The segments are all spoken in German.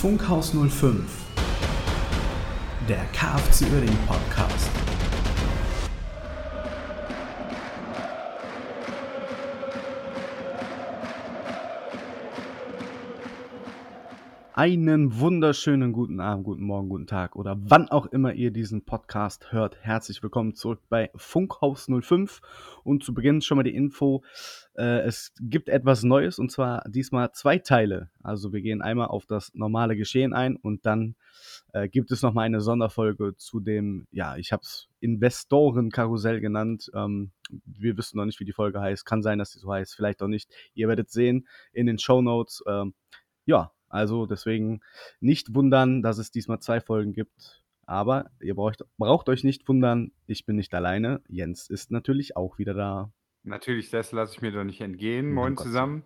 Funkhaus 05, der KFC Uerdingen Podcast. Einen wunderschönen guten Abend, guten Morgen, guten Tag oder wann auch immer ihr diesen Podcast hört. Herzlich willkommen zurück bei Funkhaus 05 und zu Beginn schon mal die Info, äh, es gibt etwas Neues und zwar diesmal zwei Teile. Also wir gehen einmal auf das normale Geschehen ein und dann äh, gibt es nochmal eine Sonderfolge zu dem, ja, ich habe es Investorenkarussell genannt. Ähm, wir wissen noch nicht, wie die Folge heißt. Kann sein, dass sie so heißt, vielleicht auch nicht. Ihr werdet sehen in den Show Notes. Ähm, ja, also deswegen nicht wundern, dass es diesmal zwei Folgen gibt. Aber ihr braucht, braucht euch nicht wundern, ich bin nicht alleine. Jens ist natürlich auch wieder da. Natürlich, das lasse ich mir doch nicht entgehen. Moin zusammen.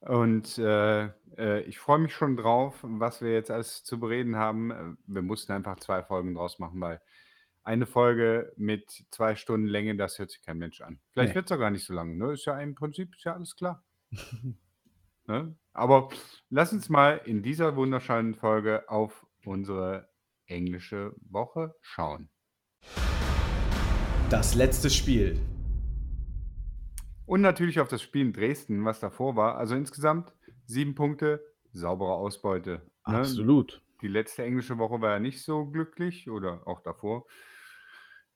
Und äh, äh, ich freue mich schon drauf, was wir jetzt alles zu bereden haben. Äh, wir mussten einfach zwei Folgen draus machen, weil eine Folge mit zwei Stunden Länge, das hört sich kein Mensch an. Vielleicht nee. wird es auch gar nicht so lang. Ne? Ist ja im Prinzip ist ja alles klar. ne? Aber lass uns mal in dieser wunderschönen Folge auf unsere englische Woche schauen. Das letzte Spiel. Und natürlich auf das Spiel in Dresden, was davor war. Also insgesamt sieben Punkte, saubere Ausbeute. Ne? Absolut. Die letzte englische Woche war ja nicht so glücklich oder auch davor.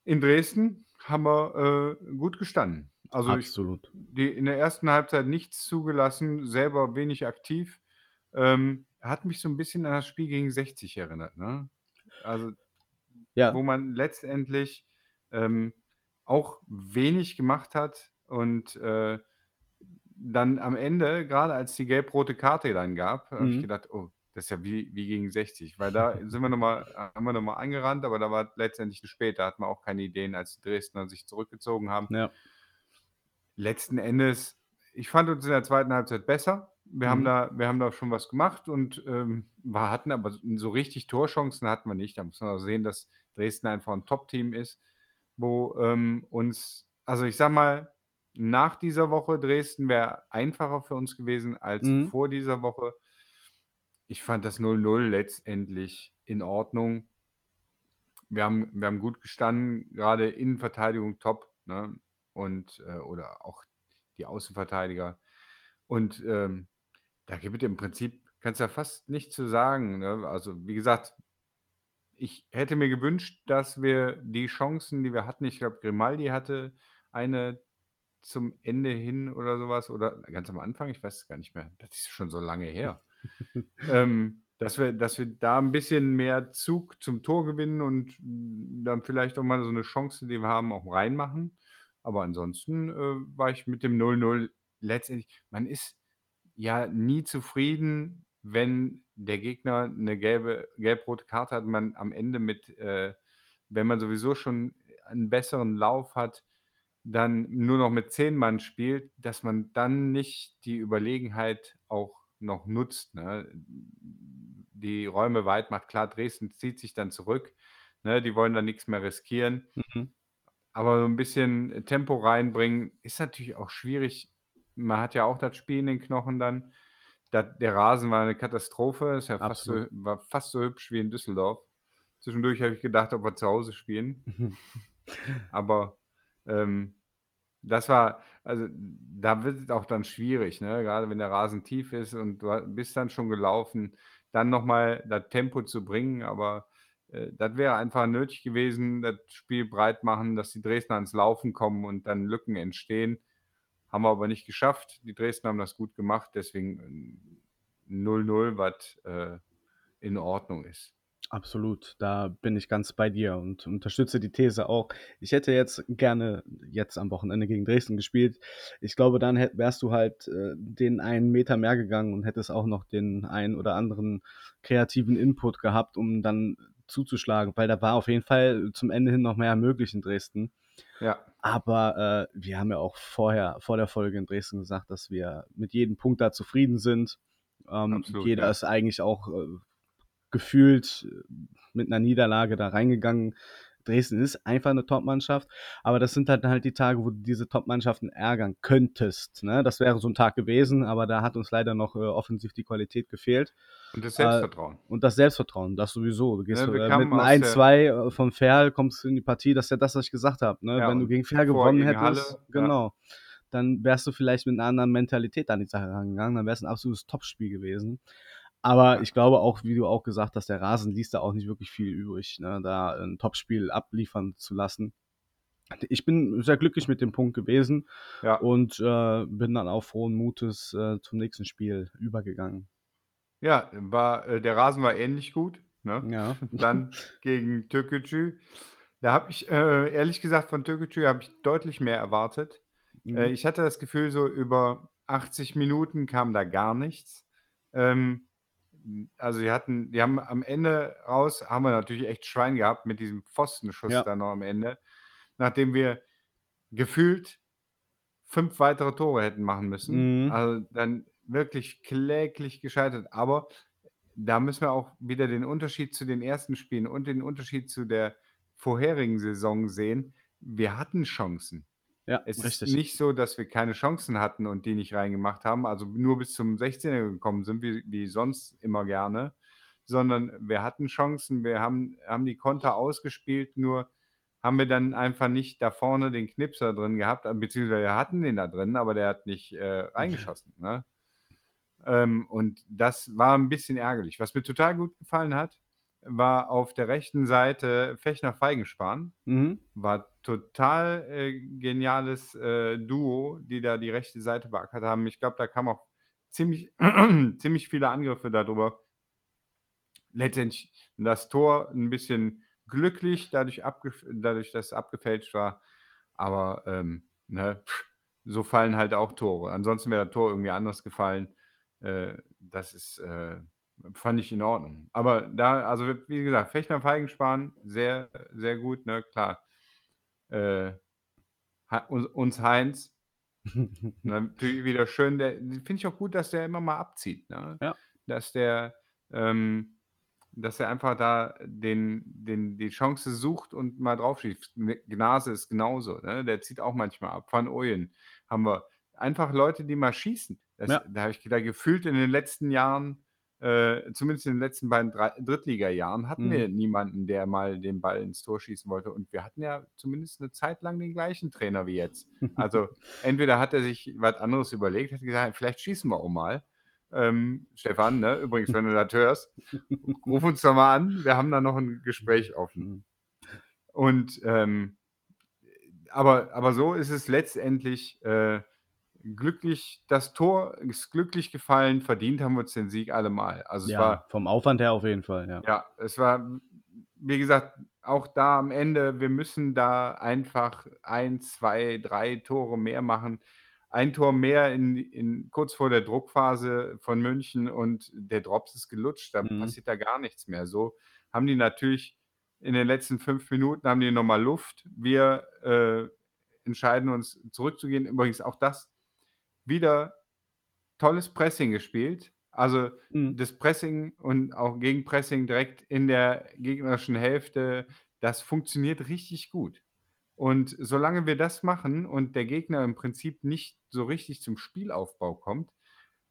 In Dresden haben wir äh, gut gestanden. Also Absolut. Ich, die in der ersten Halbzeit nichts zugelassen, selber wenig aktiv. Ähm, hat mich so ein bisschen an das Spiel gegen 60 erinnert. Ne? Also, ja. wo man letztendlich ähm, auch wenig gemacht hat und äh, dann am Ende, gerade als die gelb-rote Karte dann gab, mhm. habe ich gedacht, oh, das ist ja wie, wie gegen 60, weil da sind wir nochmal, haben wir nochmal angerannt, aber da war letztendlich zu spät, da hatten wir auch keine Ideen, als die Dresdner sich zurückgezogen haben. Ja letzten Endes, ich fand uns in der zweiten Halbzeit besser. Wir, mhm. haben, da, wir haben da schon was gemacht und ähm, wir hatten aber so richtig Torchancen hatten wir nicht. Da muss man auch sehen, dass Dresden einfach ein Top-Team ist, wo ähm, uns, also ich sag mal, nach dieser Woche Dresden wäre einfacher für uns gewesen als mhm. vor dieser Woche. Ich fand das 0-0 letztendlich in Ordnung. Wir haben, wir haben gut gestanden, gerade Innenverteidigung top. Ne? und äh, oder auch die Außenverteidiger. Und ähm, da gibt es im Prinzip, kannst du ja fast nichts zu sagen. Ne? Also, wie gesagt, ich hätte mir gewünscht, dass wir die Chancen, die wir hatten, ich glaube, Grimaldi hatte eine zum Ende hin oder sowas, oder ganz am Anfang, ich weiß es gar nicht mehr, das ist schon so lange her. ähm, dass wir, dass wir da ein bisschen mehr Zug zum Tor gewinnen und dann vielleicht auch mal so eine Chance, die wir haben, auch reinmachen. Aber ansonsten äh, war ich mit dem 0-0 letztendlich, man ist ja nie zufrieden, wenn der Gegner eine gelbe, gelb-rote Karte hat, man am Ende mit, äh, wenn man sowieso schon einen besseren Lauf hat, dann nur noch mit zehn Mann spielt, dass man dann nicht die Überlegenheit auch noch nutzt. Ne? Die Räume weit macht. Klar, Dresden zieht sich dann zurück. Ne? Die wollen dann nichts mehr riskieren. Mhm. Aber so ein bisschen Tempo reinbringen ist natürlich auch schwierig. Man hat ja auch das Spiel in den Knochen dann. Da, der Rasen war eine Katastrophe. Ist ja fast so, war fast so hübsch wie in Düsseldorf. Zwischendurch habe ich gedacht, ob wir zu Hause spielen. Aber ähm, das war, also da wird es auch dann schwierig, ne? gerade wenn der Rasen tief ist und du bist dann schon gelaufen, dann nochmal das Tempo zu bringen. Aber äh, das wäre einfach nötig gewesen, das Spiel breit machen, dass die Dresdner ans Laufen kommen und dann Lücken entstehen. Haben wir aber nicht geschafft. Die Dresdner haben das gut gemacht, deswegen 0-0, äh, was äh, in Ordnung ist. Absolut, da bin ich ganz bei dir und unterstütze die These auch. Ich hätte jetzt gerne jetzt am Wochenende gegen Dresden gespielt. Ich glaube, dann wärst du halt äh, den einen Meter mehr gegangen und hättest auch noch den einen oder anderen kreativen Input gehabt, um dann zuzuschlagen, weil da war auf jeden Fall zum Ende hin noch mehr möglich in Dresden. Ja. Aber äh, wir haben ja auch vorher, vor der Folge in Dresden gesagt, dass wir mit jedem Punkt da zufrieden sind. Ähm, Absolut, jeder ja. ist eigentlich auch äh, gefühlt mit einer Niederlage da reingegangen. Dresden ist einfach eine Top-Mannschaft, aber das sind halt, halt die Tage, wo du diese Top-Mannschaften ärgern könntest. Ne? Das wäre so ein Tag gewesen, aber da hat uns leider noch äh, offensiv die Qualität gefehlt. Und das Selbstvertrauen. Äh, und das Selbstvertrauen, das sowieso. Du gehst Ja, wir äh, mit einem der- 1-2 äh, vom Ferl, kommst du in die Partie, das ist ja das, was ich gesagt habe. Ne? Ja, Wenn du gegen Ferl gewonnen gegen hättest, Halle, ja. genau, dann wärst du vielleicht mit einer anderen Mentalität an die Sache rangegangen, dann wäre es ein absolutes Topspiel gewesen. Aber ich glaube auch, wie du auch gesagt hast, der Rasen ließ da auch nicht wirklich viel übrig, ne? da ein Topspiel abliefern zu lassen. Ich bin sehr glücklich mit dem Punkt gewesen Ja. und äh, bin dann auch frohen Mutes äh, zum nächsten Spiel übergegangen. Ja, war, äh, der Rasen war ähnlich gut. Ne? Ja. Dann gegen Türkgücü. Da habe ich, äh, ehrlich gesagt, von Türkgücü habe ich deutlich mehr erwartet. Mhm. Äh, ich hatte das Gefühl, so über 80 Minuten kam da gar nichts. Ähm, also die hatten, die haben am Ende raus, haben wir natürlich echt Schwein gehabt mit diesem Pfostenschuss Ja. dann noch am Ende, nachdem wir gefühlt fünf weitere Tore hätten machen müssen. Mhm. Also dann wirklich kläglich gescheitert. Aber da müssen wir auch wieder den Unterschied zu den ersten Spielen und den Unterschied zu der vorherigen Saison sehen. Wir hatten Chancen. Ja, Es richtig. ist nicht so, dass wir keine Chancen hatten und die nicht reingemacht haben, also nur bis zum 16er gekommen sind, wie, wie sonst immer gerne, sondern wir hatten Chancen, wir haben, haben die Konter ausgespielt, nur haben wir dann einfach nicht da vorne den Knipser drin gehabt, äh, beziehungsweise wir hatten den da drin, aber der hat nicht äh, reingeschossen. Ne? Ähm, und das war ein bisschen ärgerlich. Was mir total gut gefallen hat, war auf der rechten Seite Fechner-Feigenspahn Mhm. war total äh, geniales äh, Duo, die da die rechte Seite beackert haben. Ich glaube, da kamen auch ziemlich, ziemlich viele Angriffe darüber. Letztendlich das Tor ein bisschen glücklich, dadurch, dadurch dass es abgefälscht war. Aber ähm, ne, pff, so fallen halt auch Tore. Ansonsten wäre das Tor irgendwie anders gefallen. Äh, das ist, äh, fand ich in Ordnung. Aber da, also wie gesagt, Fechner Feigenspahn, sehr, sehr gut, ne, klar. Äh, uns, uns Heinz, natürlich wieder schön, finde ich auch gut, dass der immer mal abzieht, ne? Ja. Dass der, ähm, dass er einfach da den, den, die Chance sucht und mal drauf schießt. Gnase ist genauso, ne? Der zieht auch manchmal ab. Van Ooyen haben wir. Einfach Leute, die mal schießen. Das, Ja. Da habe ich da gefühlt in den letzten Jahren, äh, zumindest in den letzten beiden Drei- Drittliga-Jahren, hatten Mhm. wir niemanden, der mal den Ball ins Tor schießen wollte. Und wir hatten ja zumindest eine Zeit lang den gleichen Trainer wie jetzt. Also entweder hat er sich was anderes überlegt, hat gesagt, vielleicht schießen wir auch mal. Ähm, Stefan, ne? übrigens, wenn du das hörst, ruf uns doch mal an. Wir haben da noch ein Gespräch offen. Mhm. Und ähm, aber, aber so ist es letztendlich äh, glücklich, das Tor ist glücklich gefallen, verdient haben wir uns den Sieg allemal. Also es ja, war, vom Aufwand her auf jeden Fall, ja. ja, es war, wie gesagt, auch da am Ende, wir müssen da einfach ein, zwei, drei Tore mehr machen. Ein Tor mehr in, in, kurz vor der Druckphase von München und der Drops ist gelutscht, dann Mhm. passiert da gar nichts mehr. So haben die natürlich in den letzten fünf Minuten haben die nochmal Luft. Wir äh, entscheiden uns zurückzugehen. Übrigens auch das wieder tolles Pressing gespielt. Also Mhm. das Pressing und auch Gegenpressing direkt in der gegnerischen Hälfte, das funktioniert richtig gut. Und solange wir das machen und der Gegner im Prinzip nicht so richtig zum Spielaufbau kommt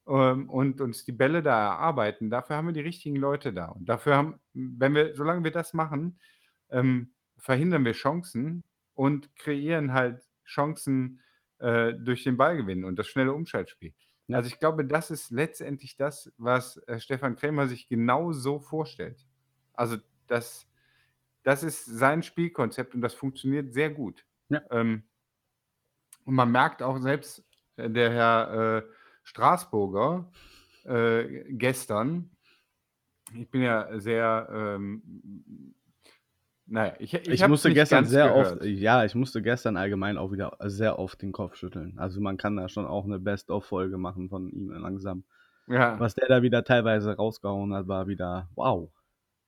ähm, und uns die Bälle da erarbeiten, dafür haben wir die richtigen Leute da. Und dafür haben, wenn wir, solange wir das machen, ähm, verhindern wir Chancen und kreieren halt Chancen äh, durch den Ballgewinn und das schnelle Umschaltspiel. Ja. Also ich glaube, das ist letztendlich das, was äh, Stefan Krämer sich genau so vorstellt. Also das, das ist sein Spielkonzept und das funktioniert sehr gut. Ja. Ähm, und man merkt auch selbst, äh, der Herr äh, Straßburger äh, gestern, ich bin ja sehr, ähm, naja, ich, ich, Ich, musste nicht gestern sehr gehört. oft, ja, ich musste gestern allgemein auch wieder sehr oft den Kopf schütteln. Also man kann da schon auch eine Best-of-Folge machen von ihm langsam. Ja. Was der da wieder teilweise rausgehauen hat, war wieder wow.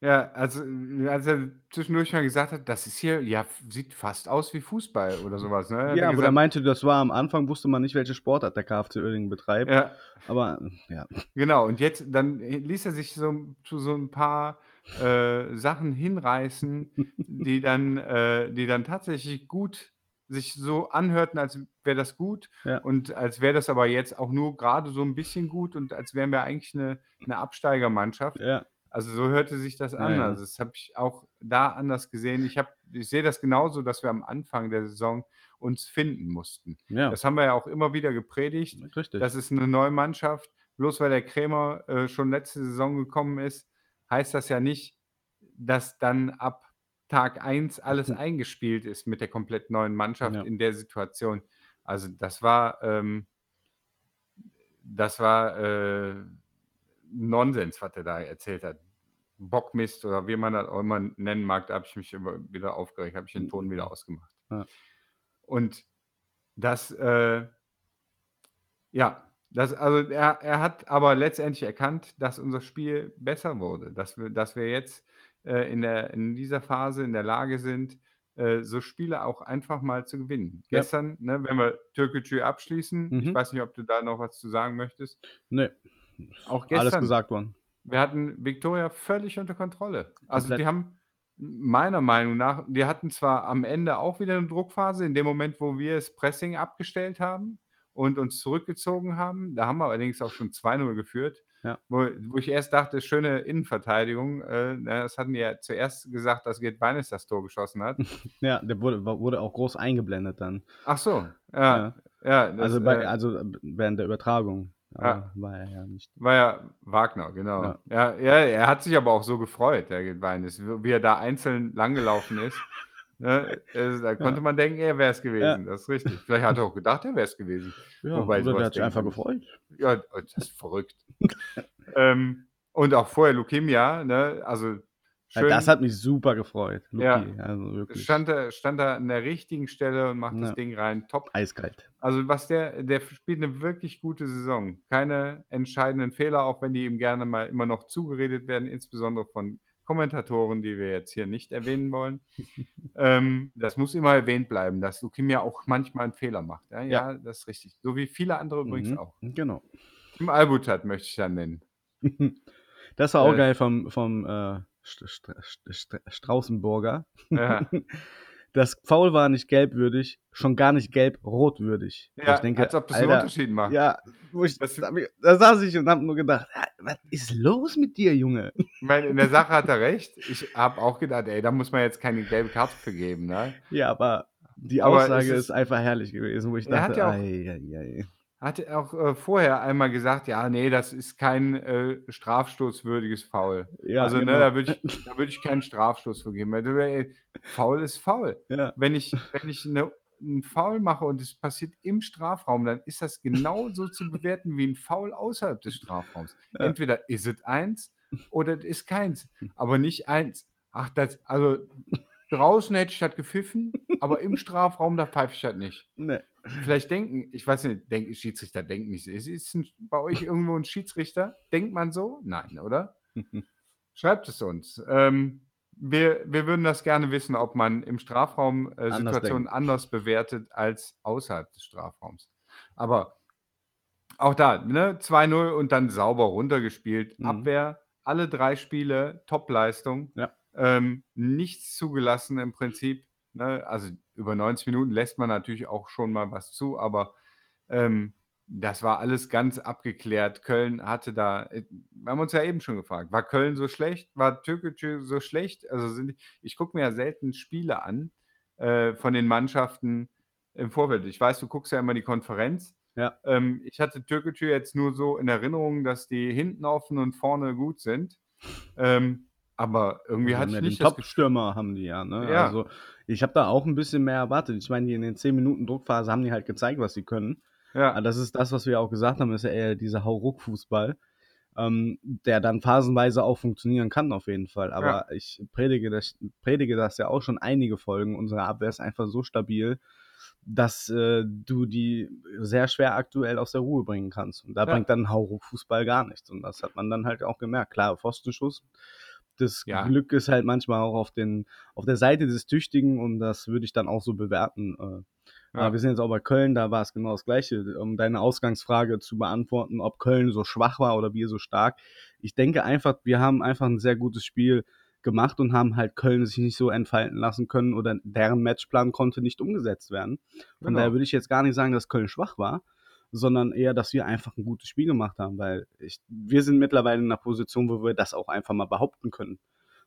Ja, also als er zwischendurch mal gesagt hat, das ist hier, ja, sieht fast aus wie Fußball oder sowas. Ne? Ja, aber er meinte, das war am Anfang, wusste man nicht, welche Sportart der KfC Uerdingen betreibt. ja, Aber ja, genau. Und jetzt, dann ließ er sich so zu so ein paar äh, Sachen hinreißen, die dann, äh, die dann tatsächlich gut sich so anhörten, als wäre das gut Ja. und als wäre das aber jetzt auch nur gerade so ein bisschen gut und als wären wir eigentlich eine 'ne Absteigermannschaft. Ja. Also, so hörte sich das an. ja. Also, das habe ich auch da anders gesehen. Ich ich sehe das genauso, dass wir am Anfang der Saison uns finden mussten. Das haben wir ja auch immer wieder gepredigt. richtig. Das ist eine neue Mannschaft. Bloß weil der Krämer, äh, schon letzte Saison gekommen ist, heißt das ja nicht, dass dann ab Tag 1 alles Hm. eingespielt ist mit der komplett neuen Mannschaft Ja. in der Situation. Also, das war, ähm das war, äh, Nonsens, was er da erzählt hat. Bockmist oder wie man das auch immer nennen mag, da habe ich mich immer wieder aufgeregt, habe ich den Ton wieder ausgemacht. Ja. Und das, äh ja, das also er er hat aber letztendlich erkannt, dass unser Spiel besser wurde, dass wir dass wir jetzt, äh, in der in dieser Phase in der Lage sind, äh, so Spiele auch einfach mal zu gewinnen. Ja. Gestern, ne, wenn wir Türkgücü abschließen, ich Mhm. weiß nicht, ob du da noch was zu sagen möchtest. Ne. Auch Alles gestern. gesagt worden. Wir hatten Viktoria völlig unter Kontrolle. Also, Komplett. die haben meiner Meinung nach die hatten zwar am Ende auch wieder 'ne Druckphase in dem Moment, wo wir das Pressing abgestellt haben und uns zurückgezogen haben. Da haben wir allerdings auch schon 2:0 geführt, Ja. wo wo ich erst dachte, schöne Innenverteidigung. Äh, ne, das hatten die ja zuerst gesagt, dass Gerd Beines das Tor geschossen hat. Ja, der wurde wurde auch groß eingeblendet dann. Ach so, ja, ja, das, Also bei äh also während der Übertragung, Ja. war er ja nicht. War ja Wagner, genau. Ja. Ja, ja, er hat sich aber auch so gefreut, der Gerd Beines, wie er da einzeln langgelaufen ist, ne? Äh, da konnte Ja. man denken, er wäre es Ja. gewesen. Das ist richtig. Vielleicht hat er auch gedacht, er wäre es gewesen. Ja, Wobei oder der hat sich einfach gefreut. Ja, das ist verrückt. Ähm, und auch vorher Lukemia, ne? Also Ja, schön das hat mich super gefreut, Ja. Luki, also wirklich stand er stand er an der richtigen Stelle und macht Ja. das Ding rein, top. eiskalt. Also, was der der spielt 'ne wirklich gute Saison. Keine entscheidenden Fehler, auch wenn die ihm gerne mal immer noch zugeredet werden, insbesondere von Kommentatoren, die wir jetzt hier nicht erwähnen wollen. Ähm, das muss immer erwähnt bleiben, dass Lukemia auch manchmal 'n Fehler macht. Ja, Ja. ja, das ist richtig. So wie viele andere übrigens Mhm, auch. genau. Tim Albutat möchte ich da nennen. Das war auch Äh. geil vom vom, äh, St St St Straußenburger. Ja. Das Foul war nicht gelbwürdig, schon gar nicht gelb-rotwürdig. Ja, ich denke, als ob das 'n Alter, Unterschied macht. Ja, ich Das da saß ich und habe nur gedacht: „Ah, was ist los mit dir, Junge?“ Ich meine, in der Sache hat er recht. Ich habe auch gedacht: „Ey, da muss man jetzt keine gelbe Karte für geben“, ne? Ja, aber die Aber Aussage ist ist einfach herrlich gewesen, wo ich dachte: ja auch „Ei, ei, ei.“ Hat er auch, äh, vorher einmal gesagt: „Ja, ne, das ist kein, äh, strafstoßwürdiges Foul.“ Ja, Also, ne, genau. da würde ich da würde ich keinen Strafstoß für geben. Also, Foul ist Foul. Ja. Wenn ich wenn ich 'ne 'n Foul mache und es passiert im Strafraum, dann ist das genauso zu bewerten wie 'n Foul außerhalb des Strafraums. Ja. Entweder ist es eins oder es ist keins, aber nicht eins. Ach, das also, draußen hätte ich das gepfiffen, aber im Strafraum, da pfeife ich das nicht. Ne. Vielleicht denken ich weiß nicht, denken Schiedsrichter denken nicht so. Ist ist 'n bei euch irgendwo 'n Schiedsrichter? Denkt man so? Nein, oder? Schreibt es uns. Ähm, wir wir würden das gerne wissen, ob man im Strafraum, äh, Anders Situationen denkt. anders bewertet als außerhalb des Strafraums. Aber auch da, ne, 2:0 und dann sauber runtergespielt. Mhm. Abwehr, alle 3 Spiele Topleistung. Ja. Ähm, nichts zugelassen im Prinzip, ne? Also, über 90 Minuten lässt man natürlich auch schon mal was zu, aber, ähm, das war alles ganz abgeklärt. Köln hatte da äh, wir haben uns ja eben schon gefragt: War Köln so schlecht? War Türkgücü so schlecht? Also, sind ich gucke mir ja selten Spiele an, äh, von den Mannschaften im Vorfeld. Ich weiß, du guckst ja immer die Konferenz. Ja. Ähm, ich hatte Türkgücü jetzt nur so in Erinnerung, dass die hinten offen und vorne gut sind. Ähm, aber irgendwie Die hatte haben ich ja nicht den Top-Stürmer haben die ja, ne? Ja. Also, ich habe da auch 'n bisschen mehr erwartet. Ich meine, die in den 10 Minuten Druckphase haben die halt gezeigt, was sie können. Ja. Aber das ist das, was wir auch gesagt haben, ist ja eher dieser Hauruck-Fußball, ähm, der dann phasenweise auch funktionieren kann auf jeden Fall. Aber ich predige das predige das ja auch schon einige Folgen. Unsere Abwehr ist einfach so stabil, dass, äh, du die sehr schwer aktuell aus der Ruhe bringen kannst. Und da Ja. bringt dann Hauruck-Fußball gar nichts. Und das hat man dann halt auch gemerkt. Klar, Pfostenschuss. Das Ja. Glück ist halt manchmal auch auf den auf der Seite des Tüchtigen und das würde ich dann auch so bewerten. Äh, Ja. wir sind jetzt auch bei Köln, da war es genau das Gleiche. Um deine Ausgangsfrage zu beantworten, ob Köln so schwach war oder wir so stark. Ich denke einfach, wir haben einfach ein sehr gutes Spiel gemacht und haben halt Köln sich nicht so entfalten lassen können oder deren Matchplan konnte nicht umgesetzt werden. Von genau. daher würde ich jetzt gar nicht sagen, dass Köln schwach war, sondern eher, dass wir einfach ein gutes Spiel gemacht haben, weil ich, wir sind mittlerweile in einer Position, wo wir das auch einfach mal behaupten können.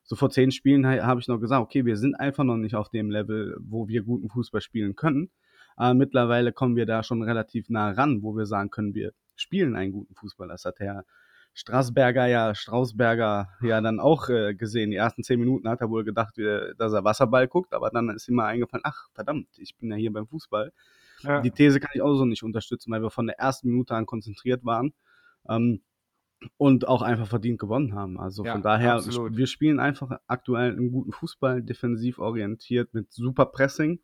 So vor zehn Spielen habe ich noch gesagt, okay, wir sind einfach noch nicht auf dem Level, wo wir guten Fußball spielen können. Aber mittlerweile kommen wir da schon relativ nah ran, wo wir sagen können, wir spielen einen guten Fußball. Das hat Herr Straßberger ja, Straußberger ja dann auch äh, gesehen. Die ersten zehn Minuten hat er wohl gedacht, dass er Wasserball guckt, aber dann ist ihm mal eingefallen, ach verdammt, ich bin ja hier beim Fußball. Ja. Die These kann ich auch so nicht unterstützen, weil wir von der ersten Minute an konzentriert waren ähm, und auch einfach verdient gewonnen haben. Also ja, von daher, absolut. wir spielen einfach aktuell einen guten Fußball, defensiv orientiert mit super Pressing.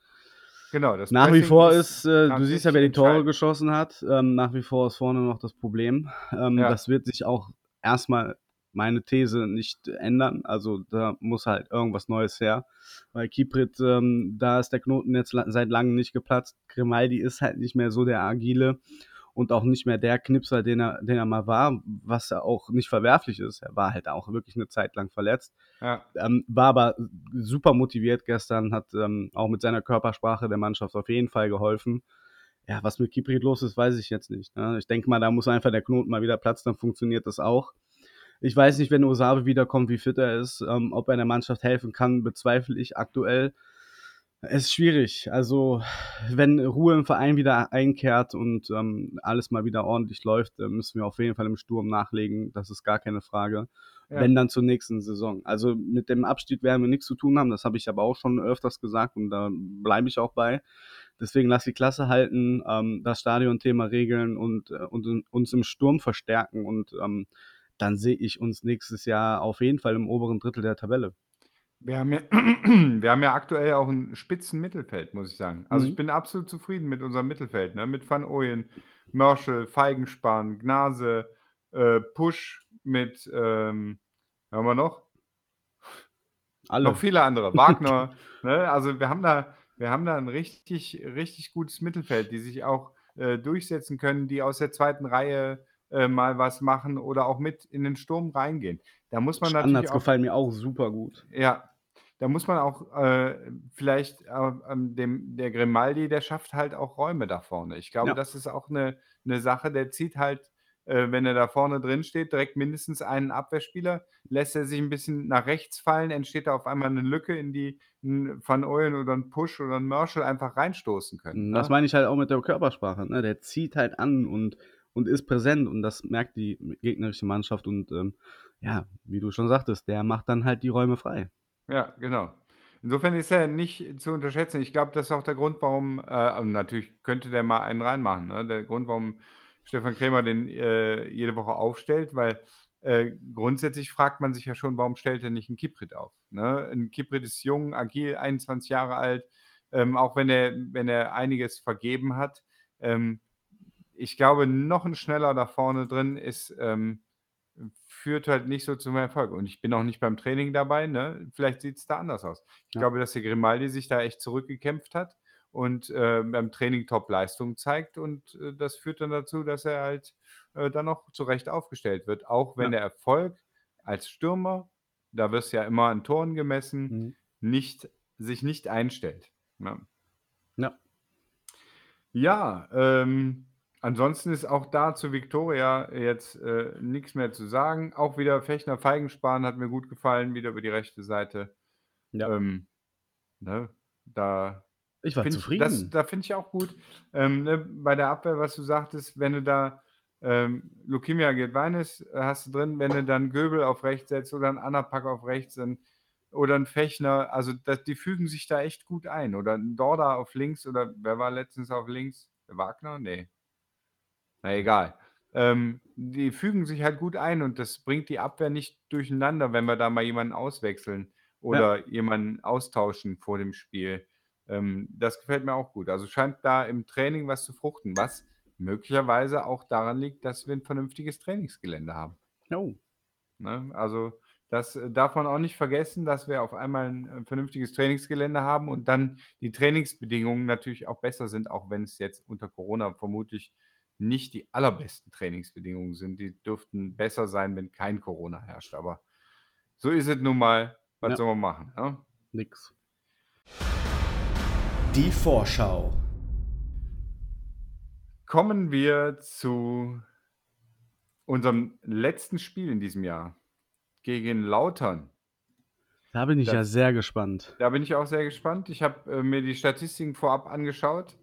Genau, das nach Pressing wie vor ist, äh, du siehst ja, wer die Tore geschossen hat. Ähm, nach wie vor ist vorne noch das Problem. Ähm, ja. Das wird sich auch erstmal meine These nicht ändern. Also da muss halt irgendwas Neues her. Bei Kiprit, ähm, da ist der Knoten jetzt seit langem nicht geplatzt. Grimaldi ist halt nicht mehr so der agile und auch nicht mehr der Knipser, den er, den er mal war, was ja auch nicht verwerflich ist. Er war halt auch wirklich eine Zeit lang verletzt. Ja. Ähm, war aber super motiviert gestern, hat ähm, auch mit seiner Körpersprache der Mannschaft auf jeden Fall geholfen. Ja, was mit Kiprit los ist, weiß ich jetzt nicht. Ne? Ich denke mal, da muss einfach der Knoten mal wieder platzen, dann funktioniert das auch. Ich weiß nicht, wenn Osabe wiederkommt, wie fit er ist, ähm, ob er der Mannschaft helfen kann, bezweifle ich aktuell. Es ist schwierig. Also, wenn Ruhe im Verein wieder einkehrt und ähm, alles mal wieder ordentlich läuft, äh, müssen wir auf jeden Fall im Sturm nachlegen. Das ist gar keine Frage. Ja. Wenn dann zur nächsten Saison. Also mit dem Abstieg werden wir nichts zu tun haben. Das habe ich aber auch schon öfters gesagt und da bleibe ich auch bei. Deswegen lass die Klasse halten, ähm, das Stadionthema regeln und, äh, und uns im Sturm verstärken und ähm, dann sehe ich uns nächstes Jahr auf jeden Fall im oberen Drittel der Tabelle. Wir haben ja, wir haben ja aktuell auch ein spitzen Mittelfeld, muss ich sagen. Also, ich mhm. bin absolut zufrieden mit unserem Mittelfeld, ne? Mit Van Ooyen, Mörschel, Feigenspahn, Gnase, äh, Pusch mit, ähm haben wir noch? Alle. Noch viele andere. Wagner, ne? Also, wir haben da wir haben da 'n richtig richtig gutes Mittelfeld, die sich auch, äh, durchsetzen können, die aus der zweiten Reihe äh, mal was machen oder auch mit in den Sturm reingehen. Da muss man Standards natürlich auch, gefallen mir auch super gut. Ja, da muss man auch äh, vielleicht äh, dem, der Grimaldi, der schafft halt auch Räume da vorne. Ich glaube, ja. das ist auch eine, eine Sache, der zieht halt, äh, wenn er da vorne drin steht, direkt mindestens einen Abwehrspieler, lässt er sich ein bisschen nach rechts fallen, entsteht da auf einmal eine Lücke, in die ein Van Ooyen oder ein Push oder ein Marshall einfach reinstoßen können. Das ne? meine ich halt auch mit der Körpersprache. Ne? Der zieht halt an und und ist präsent und das merkt die gegnerische Mannschaft und ähm, ja, wie du schon sagtest, der macht dann halt die Räume frei. Ja, genau. Insofern ist er nicht zu unterschätzen. Ich glaube, das ist auch der Grund, warum, äh, natürlich könnte der mal einen reinmachen, ne? Der Grund, warum Stefan Krämer den äh, jede Woche aufstellt, weil äh, grundsätzlich fragt man sich ja schon, warum stellt er nicht einen Kiprit auf? Ne? Ein Kiprit ist jung, agil, 21 Jahre alt, ähm, auch wenn er, wenn er einiges vergeben hat. Ähm, ich glaube, noch ein schneller da vorne drin ist, ähm, führt halt nicht so zum Erfolg. Und ich bin auch nicht beim Training dabei, ne? Vielleicht sieht es da anders aus. Ich ja. glaube, dass der Grimaldi sich da echt zurückgekämpft hat und äh, beim Training Top-Leistung zeigt. Und äh, das führt dann dazu, dass er halt äh, dann noch zurecht aufgestellt wird. Auch wenn ja. der Erfolg als Stürmer, da wirst ja immer an Toren gemessen, mhm. nicht, sich nicht einstellt. Ne? Ja. Ja, ähm, Ansonsten ist auch da zu Viktoria jetzt äh, nichts mehr zu sagen. Auch wieder Fechner Feigensparen hat mir gut gefallen, wieder über die rechte Seite. Ja. Ähm, ne, da ich war zufrieden. das, da finde ich auch gut. Ähm, ne, bei der Abwehr, was du sagtest, wenn du da ähm, Lukimia Gedweines äh, hast du drin, wenn du dann Göbel auf rechts setzt oder einen Anapack auf rechts dann, oder ein Fechner, also das, die fügen sich da echt gut ein. Oder ein Dorda auf links oder wer war letztens auf links? Wagner? Nee. Na egal. Ähm, die fügen sich halt gut ein und das bringt die Abwehr nicht durcheinander, wenn wir da mal jemanden auswechseln oder ja. jemanden austauschen vor dem Spiel. Ähm, das gefällt mir auch gut. Also scheint da im Training was zu fruchten, was möglicherweise auch daran liegt, dass wir ein vernünftiges Trainingsgelände haben. Oh. Ne? Also Das äh, darf man auch nicht vergessen, dass wir auf einmal ein äh, vernünftiges Trainingsgelände haben und dann die Trainingsbedingungen natürlich auch besser sind, auch wenn es jetzt unter Corona vermutlich nicht die allerbesten Trainingsbedingungen sind. Die dürften besser sein, wenn kein Corona herrscht. Aber so ist es nun mal. Was Ja. soll man machen? Ne? Nix. Die Vorschau. Kommen wir zu unserem letzten Spiel in diesem Jahr gegen Lautern. Da bin ich ja Das- sehr gespannt. Da bin ich auch sehr gespannt. Ich habe äh, mir die Statistiken vorab angeschaut.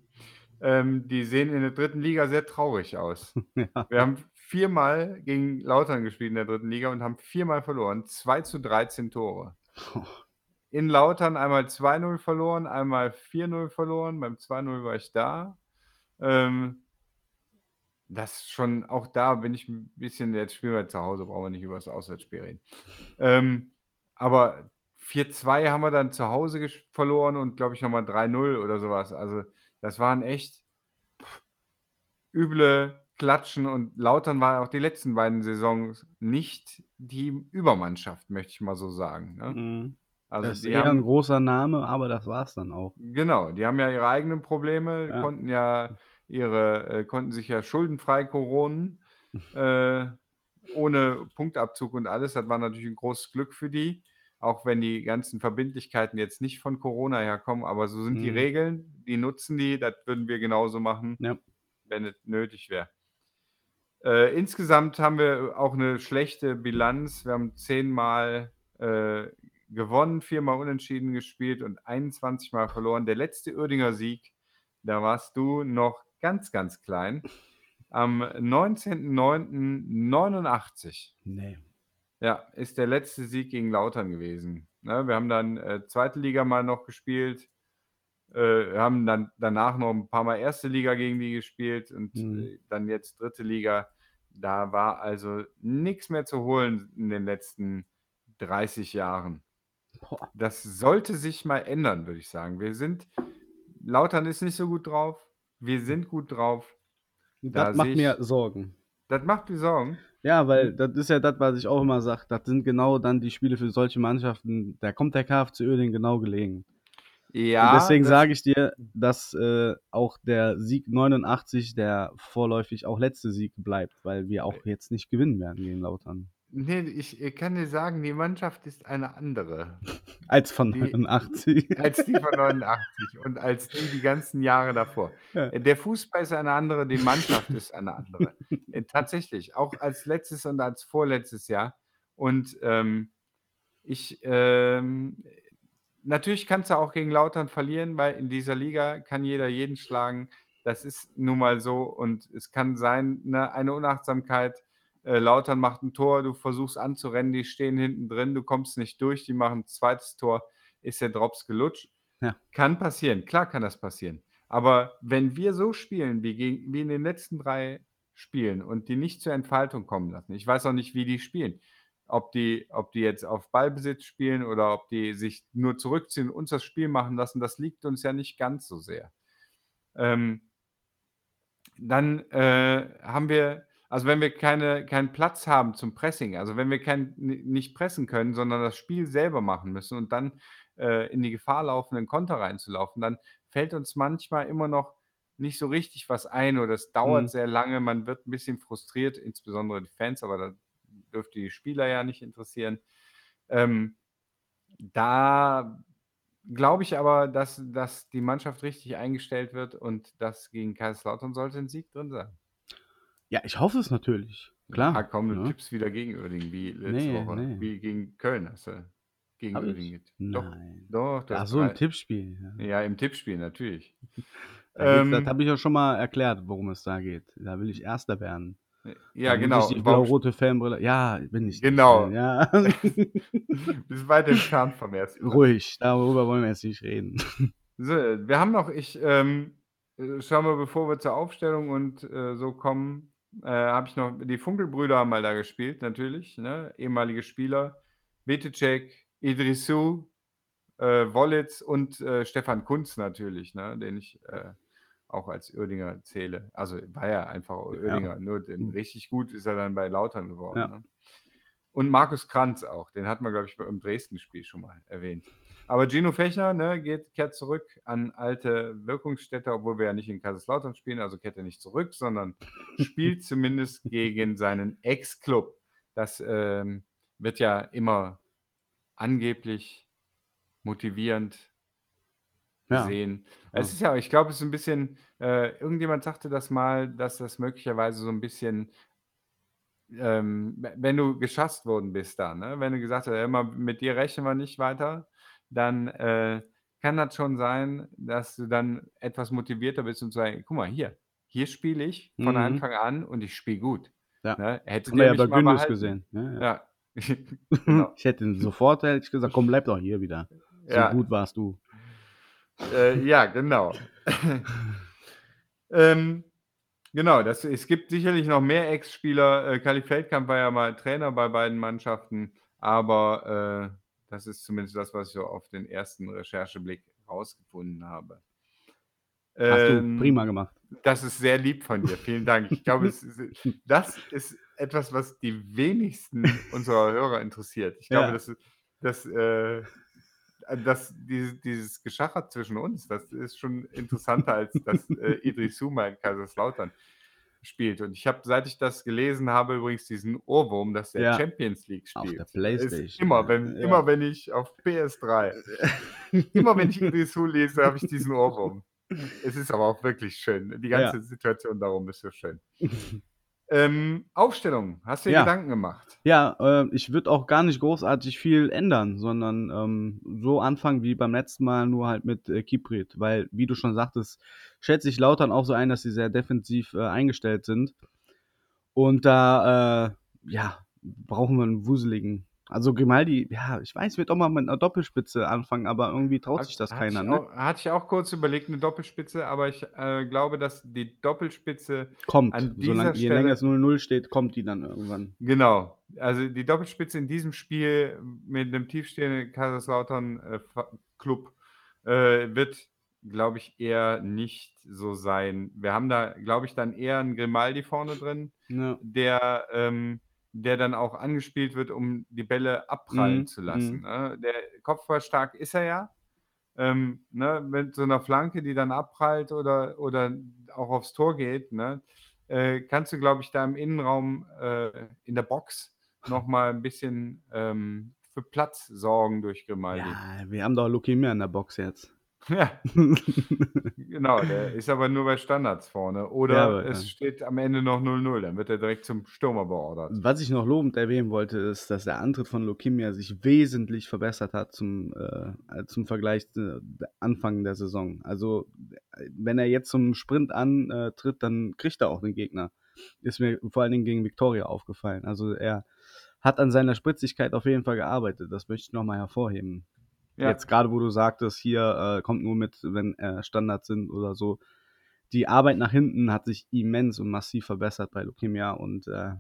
Ähm, die sehen in der dritten Liga sehr traurig aus. Ja. Wir haben viermal gegen Lautern gespielt in der dritten Liga und haben viermal verloren. 2 zu 13 Tore. In Lautern einmal 2-0 verloren, einmal 4-0 verloren. Beim 2-0 war ich da. Ähm, das schon, auch da bin ich ein bisschen, jetzt spielen wir zu Hause, brauchen wir nicht über das Auswärtsspiel reden. Ähm, aber 4-2 haben wir dann zu Hause verloren und glaube ich nochmal 3-0 oder sowas. Also das waren echt pff, üble Klatschen und Lautern war auch die letzten beiden Saisons nicht die Übermannschaft, möchte ich mal so sagen. Ne? Mhm. Also das ist eher ein haben, großer Name, aber das war's dann auch. genau, die haben ja ihre eigenen Probleme, Ja. konnten ja ihre, äh, konnten sich ja schuldenfrei koronen, äh, ohne Punktabzug und alles. Das war natürlich ein großes Glück für die, auch wenn die ganzen Verbindlichkeiten jetzt nicht von Corona herkommen, aber so sind die Mhm. Regeln, die nutzen die, das würden wir genauso machen, Ja. wenn es nötig wäre. Äh, insgesamt haben wir auch eine schlechte Bilanz. Wir haben zehnmal äh, gewonnen, viermal unentschieden gespielt und 21 Mal verloren. Der letzte Uerdinger Sieg, da warst du noch ganz, ganz klein. Am 19.09.89 Nee. Ja, ist der letzte Sieg gegen Lautern gewesen. Ne, wir haben dann äh, zweite Liga mal noch gespielt. Äh, haben dann danach noch ein paar Mal erste Liga gegen die gespielt und Mhm. äh, dann jetzt dritte Liga. Da war also nichts mehr zu holen in den letzten 30 Jahren. Boah. Das sollte sich mal ändern, würde ich sagen. Wir sind, Lautern ist nicht so gut drauf. Wir sind gut drauf. Da Das macht sehe mir Sorgen. Das macht mir Sorgen. Ja, weil das ist ja das, was ich auch immer sage. Das sind genau dann die Spiele für solche Mannschaften. Da kommt der KFC Uerdingen genau gelegen. Ja, Und deswegen sage ich dir, dass äh, auch der Sieg 89 der vorläufig auch letzte Sieg bleibt, weil wir auch jetzt nicht gewinnen werden gegen Lautern. Nee, ich ich kann dir sagen, die Mannschaft ist eine andere Als von Die- 89. als die von 89 und als die die ganzen Jahre davor. Ja. Äh, Der Fußball ist eine andere, die Mannschaft ist eine andere. Äh, Tatsächlich, auch als letztes und als vorletztes Jahr. Und ähm, ich, ähm, natürlich kannst du auch gegen Lautern verlieren, weil in dieser Liga kann jeder jeden schlagen. Das ist nun mal so und es kann sein, ne, eine Unachtsamkeit. Äh, Lautern macht ein Tor, du versuchst anzurennen, die stehen hinten drin, du kommst nicht durch, die machen ein zweites Tor, ist der Drops gelutscht. Ja. Kann passieren, klar kann das passieren. Aber wenn wir so spielen wie, gegen, wie in den letzten drei Spielen und die nicht zur Entfaltung kommen lassen, ich weiß auch nicht, wie die spielen, ob die, ob die jetzt auf Ballbesitz spielen oder ob die sich nur zurückziehen und uns das Spiel machen lassen, das liegt uns ja nicht ganz so sehr. Ähm, dann äh, haben wir, also wenn wir keine, keinen Platz haben zum Pressing, also wenn wir kein, nicht pressen können, sondern das Spiel selber machen müssen und dann äh, in die Gefahr laufen, in Konter reinzulaufen, dann fällt uns manchmal immer noch nicht so richtig was ein oder es dauert Mhm. sehr lange, man wird ein bisschen frustriert, insbesondere die Fans, aber da dürfte die Spieler ja nicht interessieren. Ähm, da glaube ich aber, dass, dass die Mannschaft richtig eingestellt wird und dass gegen Kaiserslautern sollte ein Sieg drin sein. Ja, ich hoffe es natürlich. Klar. Ah, komm, du ne? tippst wieder gegen Oerdingen, wie letzte Nee, Woche. nee. Wie gegen Köln hast du gegen Hab getippt. Doch, Nein. doch. du Ach so, drei- Tippspiel. Ja. Ja, im Tippspiel natürlich. Da Ähm, das habe ich ja schon mal erklärt, worum es da geht. Da will ich Erster werden. ja, Da muss genau. Ich die blau-rote Fanbrille. Ja, bin ich. nicht. Genau. Ja. Bist weit entfernt vom ersten. Ruhig, darüber wollen wir jetzt nicht reden. So, wir haben noch, ich ähm, äh, schauen wir, bevor wir zur Aufstellung und äh, so kommen, äh, habe ich noch, die Funkelbrüder haben mal da gespielt, natürlich, ne? ehemalige Spieler, Betecek, Idrissou, äh, Wollitz und äh, Stefan Kunz natürlich, ne? den ich äh, auch als Oerdinger zähle. Also war ja einfach Oerdinger, nur den, Mhm. richtig gut ist er dann bei Lautern geworden. Ja. Ne? Und Markus Kranz auch. Den hatten wir, glaube ich, im Dresden-Spiel schon mal erwähnt. Aber Gino Fechner ne, geht, kehrt zurück an alte Wirkungsstätte, obwohl wir ja nicht in Kaiserslautern spielen, also kehrt er nicht zurück, sondern spielt zumindest gegen seinen Ex-Club. Das ähm, wird ja immer angeblich motivierend gesehen. Ja. Es ist ja, ich glaube, es ist ein bisschen, äh, irgendjemand sagte das mal, dass das möglicherweise so ein bisschen, ähm, we- wenn du geschasst worden bist da, ne? wenn du gesagt hast, immer mit dir rechnen wir nicht weiter, dann äh, kann das schon sein, dass du dann etwas motivierter bist und sagst, guck mal, hier, hier spiele ich von Mhm. Anfang an und ich spiele gut. Ja. Ne? Ihr ja bei Gündüz gesehen. Ja, ja. Ja, genau. Ich hätte ihn sofort hätte ich gesagt, komm, bleib doch hier wieder. So Ja. gut warst du. Äh, ja, genau. ähm, genau, das, es gibt sicherlich noch mehr Ex-Spieler. Äh, Kali Feldkamp war ja mal Trainer bei beiden Mannschaften, aber äh, das ist zumindest das, was ich so auf den ersten Rechercheblick rausgefunden habe. Hast du Ähm, prima gemacht. Das ist sehr lieb von dir. Vielen Dank. Ich glaube, es das ist etwas, was die wenigsten unserer Hörer interessiert. Ich glaube, Ja. das, ist- das, äh, das, dieses, dieses Geschacher zwischen uns, das ist schon interessanter, als dass äh, Idris Suma in Kaiserslautern spielt. Und ich habe, seit ich das gelesen habe, übrigens diesen Ohrwurm, dass der Ja. Champions League Auf spielt. der Ist Playstation. immer, wenn, Ja. immer wenn ich auf PS3, immer wenn ich Idris Hu lese, habe ich diesen Ohrwurm. Es ist aber auch wirklich schön. Die ganze Situation darum ist so schön. ähm, Aufstellung. Hast du dir Ja. Gedanken gemacht? Ja, äh, ich würde auch gar nicht großartig viel ändern, sondern ähm, so anfangen wie beim letzten Mal, nur halt mit äh, Kiprit. Weil, wie du schon sagtest, schätze ich Lautern auch so ein, dass sie sehr defensiv äh, eingestellt sind. Und da, äh, ja, brauchen wir einen wuseligen. Also Grimaldi, ja, ich weiß, wird auch mal mit einer Doppelspitze anfangen, aber irgendwie traut sich das keiner, ne? Auch, hatte ich auch kurz überlegt, eine Doppelspitze, aber ich äh, glaube, dass die Doppelspitze Kommt. an dieser Solange, je Stelle- länger es 0-0 steht, kommt die dann irgendwann. Genau. Also die Doppelspitze in diesem Spiel mit einem tiefstehenden Kaiserslautern äh, äh, wird, glaube ich, eher nicht so sein. Wir haben da, glaube ich, dann eher einen Grimaldi vorne drin, Ja. der, ähm, der dann auch angespielt wird, um die Bälle abprallen Mhm, zu lassen. Ne? Der Kopfballstark ist er ja. Ähm, ne, mit so einer Flanke, die dann abprallt oder, oder auch aufs Tor geht, ne, äh, kannst du, glaube ich, da im Innenraum äh, in der Box nochmal ein bisschen ähm, für Platz sorgen durch Grimaldi. ja, wir haben doch Lukemia in der Box jetzt. Ja, genau, der ist aber nur bei Standards vorne. Oder Ja, aber, es ja. steht am Ende noch 0-0, dann wird er direkt zum Stürmer beordert. Was ich noch lobend erwähnen wollte, ist, dass der Antritt von Lokimia sich wesentlich verbessert hat zum, äh, zum Vergleich zu Anfang der Saison. Also, äh, wenn er jetzt zum Sprint antritt, dann kriegt er auch den Gegner. Ist mir vor allen Dingen gegen Victoria aufgefallen. Also, er hat an seiner Spritzigkeit auf jeden Fall gearbeitet. Das möchte ich nochmal hervorheben. Ja, Jetzt gerade, wo du sagtest, hier äh, kommt nur mit, wenn äh, Standards sind oder so. Die Arbeit nach hinten hat sich immens und massiv verbessert bei Leukemia und äh,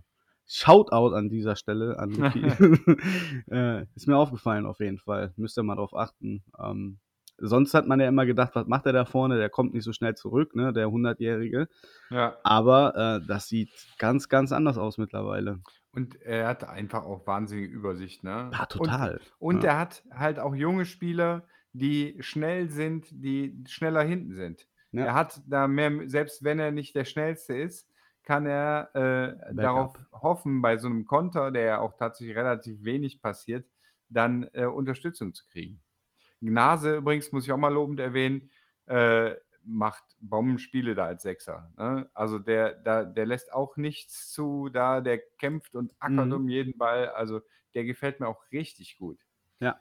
Shoutout an dieser Stelle an Luki. äh, ist mir aufgefallen auf jeden Fall. Müsst ihr mal drauf achten. Ähm, sonst hat man ja immer gedacht, was macht er da vorne? Der kommt nicht so schnell zurück, ne? Der 100-Jährige. ja. Aber äh, das sieht ganz, ganz anders aus mittlerweile. Und er hat einfach auch wahnsinnige Übersicht, ne? Ja, Und total. Und Ja. er hat halt auch junge Spieler, die schnell sind, die schneller hinten sind. Ja. Er hat da mehr, selbst wenn er nicht der Schnellste ist, kann er äh, darauf hoffen, bei so einem Konter, der ja auch tatsächlich relativ wenig passiert, dann äh, Unterstützung zu kriegen. Gnase übrigens, muss ich auch mal lobend erwähnen, äh, macht Bombenspiele da als Sechser. Ne? Also der, da, der lässt auch nichts zu, da der kämpft und ackert Mhm. um jeden Ball. Also der gefällt mir auch richtig gut. Ja.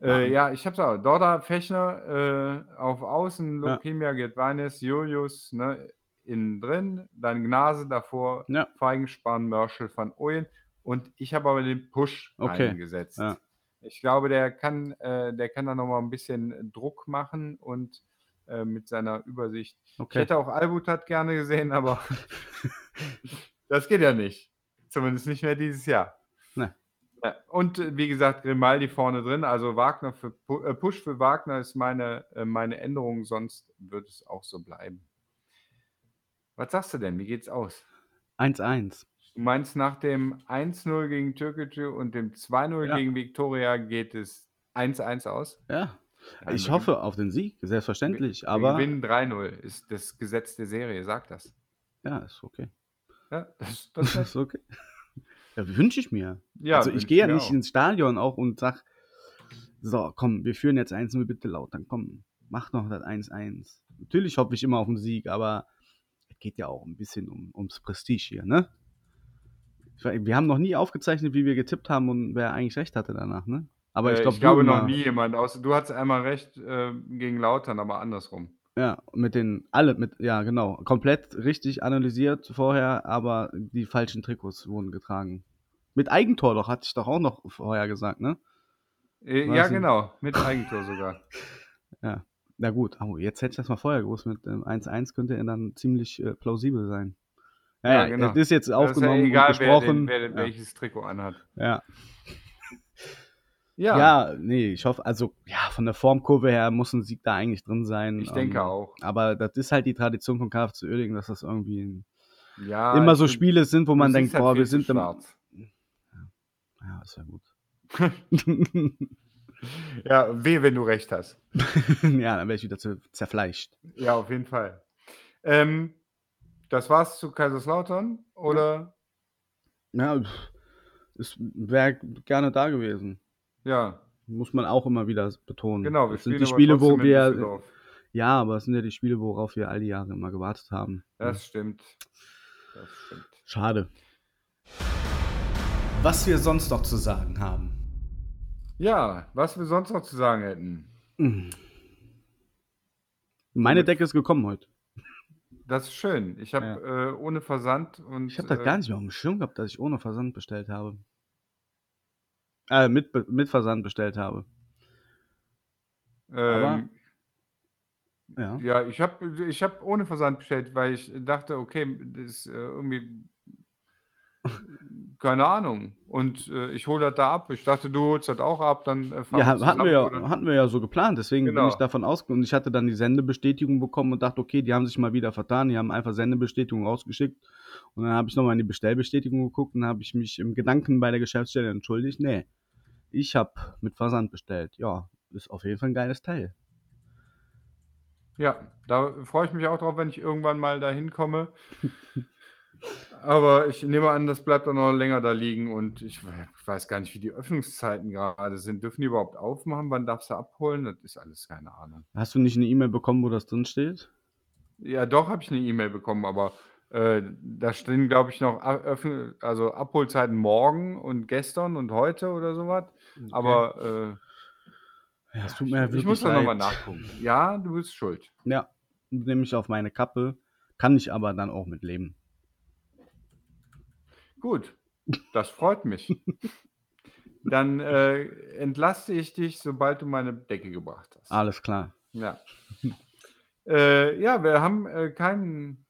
Äh, ja, ich hab's auch. Dorda Fechner äh, auf Außen, Ja. Lokimia, Gedweines, Julius ne, innen drin, dann Gnase davor, Ja. Feigenspann, Mörschel van Ooyen und ich habe aber den Push Okay. eingesetzt. Ja. Ich glaube, der kann, äh, der kann da nochmal ein bisschen Druck machen und äh, mit seiner Übersicht. Ich Okay. hätte auch Albutat gerne gesehen, aber das geht ja nicht. Zumindest nicht mehr dieses Jahr. Ne. Ja, und äh, wie gesagt, Grimaldi vorne drin. Also Wagner für Pu- äh, Push für Wagner ist meine, äh, meine Änderung, sonst wird es auch so bleiben. Was sagst du denn? Wie geht's aus? 1-1. Du meinst, nach dem 1-0 gegen Türkgücü und dem 2-0 Ja. gegen Viktoria geht es 1-1 aus? Ja. Nein, Ich wir hoffe auf den Sieg, selbstverständlich, Wir aber gewinnen 3-0, ist das Gesetz der Serie, sagt das. ja, ist okay. Ja, das, das ist okay. Ja, wünsche ich mir. ja, also ich gehe ja nicht auch. ins Stadion auch und sag, so, komm, wir führen jetzt 1-0 bitte laut, dann komm, mach noch das 1-1. Natürlich hoffe ich immer auf den Sieg, aber es geht ja auch ein bisschen um, ums Prestige hier, ne? Wir haben noch nie aufgezeichnet, wie wir getippt haben und wer eigentlich recht hatte danach, ne? Aber ich, Äh, glaub, ich glaube noch nie jemand, außer du hattest einmal recht äh, gegen Lautern, aber andersrum. Ja, mit den, alle, mit, ja, genau, komplett richtig analysiert vorher, aber die falschen Trikots wurden getragen. Mit Eigentor doch, hatte ich doch auch noch vorher gesagt, ne? Äh, ja, genau, mit Eigentor sogar. Ja. Na gut, oh, jetzt hätte ich das mal vorher gewusst. Mit ähm, 1-1 könnte er dann ziemlich äh, plausibel sein. Ja, Ja, genau. es ist jetzt Das ist ja aufgenommen egal, und wer, gesprochen. den, wer ja. welches Trikot anhat. Ja. Ja, Ja. nee, ich hoffe, also ja, von der Formkurve her muss ein Sieg da eigentlich drin sein. ich denke ähm, auch. Aber das ist halt die Tradition von KFC Uerdingen, dass das irgendwie ein, Ja, immer so Spiele sind, wo man denkt, halt boah, wir sind im. schwarz. Ja, ist ja gut. Ja, weh, wenn du recht hast. ja, dann wäre ich wieder zerfleischt. Ja, auf jeden Fall. Ähm, das war's zu Kaiserslautern oder? Ja, es wäre gerne da gewesen. Ja, Muss man auch immer wieder betonen. genau. Wir das sind die Spiele, wo wir. Ja, aber es sind ja die Spiele, worauf wir all die Jahre immer gewartet haben. Das stimmt. Das stimmt. Schade. Was wir sonst noch zu sagen haben. Ja, was wir sonst noch zu sagen hätten. Mm. Meine Decke ist gekommen heute. Das ist schön. Ich habe äh, ohne Versand und Ich habe das äh, gar nicht mehr auf dem Schirm gehabt, dass ich ohne Versand bestellt habe. Äh, mit, mit Versand bestellt habe. ähm, Ja. Ja, ich habe ich hab ohne Versand bestellt, weil ich dachte, okay, das ist äh, irgendwie keine Ahnung. Und äh, ich hole das da ab. Ich dachte, du holst das auch ab, dann äh, Ja, hatten wir ja, oder? hatten wir ja so geplant, deswegen bin Genau. ich davon ausgegangen. Und ich hatte dann die Sendebestätigung bekommen und dachte, okay, die haben sich mal wieder vertan, die haben einfach Sendebestätigung rausgeschickt. Und dann habe ich nochmal in die Bestellbestätigung geguckt und habe ich mich im Gedanken bei der Geschäftsstelle entschuldigt. Nee, ich habe mit Versand bestellt. Ja, ist auf jeden Fall ein geiles Teil. Ja, da freue ich mich auch drauf, wenn ich irgendwann mal da hinkomme. Aber ich nehme an, das bleibt dann noch länger da liegen und ich we- weiß gar nicht, wie die Öffnungszeiten gerade sind. Dürfen die überhaupt aufmachen? Wann darfst du abholen? Das ist alles keine Ahnung. Hast du nicht eine E-Mail bekommen, wo das drin steht? Ja, doch, habe ich eine E-Mail bekommen, aber äh, da stehen, glaube ich, noch Öffn also Abholzeiten morgen und gestern und heute oder sowas. Aber ja, es äh, tut mir ich, wirklich ich muss da nochmal nachgucken. Ja, du bist schuld. Ja, nehme ich auf meine Kappe. Kann ich aber dann auch mit leben. Gut, das freut mich. Dann äh, entlaste ich dich, sobald du meine Decke gebracht hast. Alles klar. Ja. äh, ja, wir haben äh, keinen.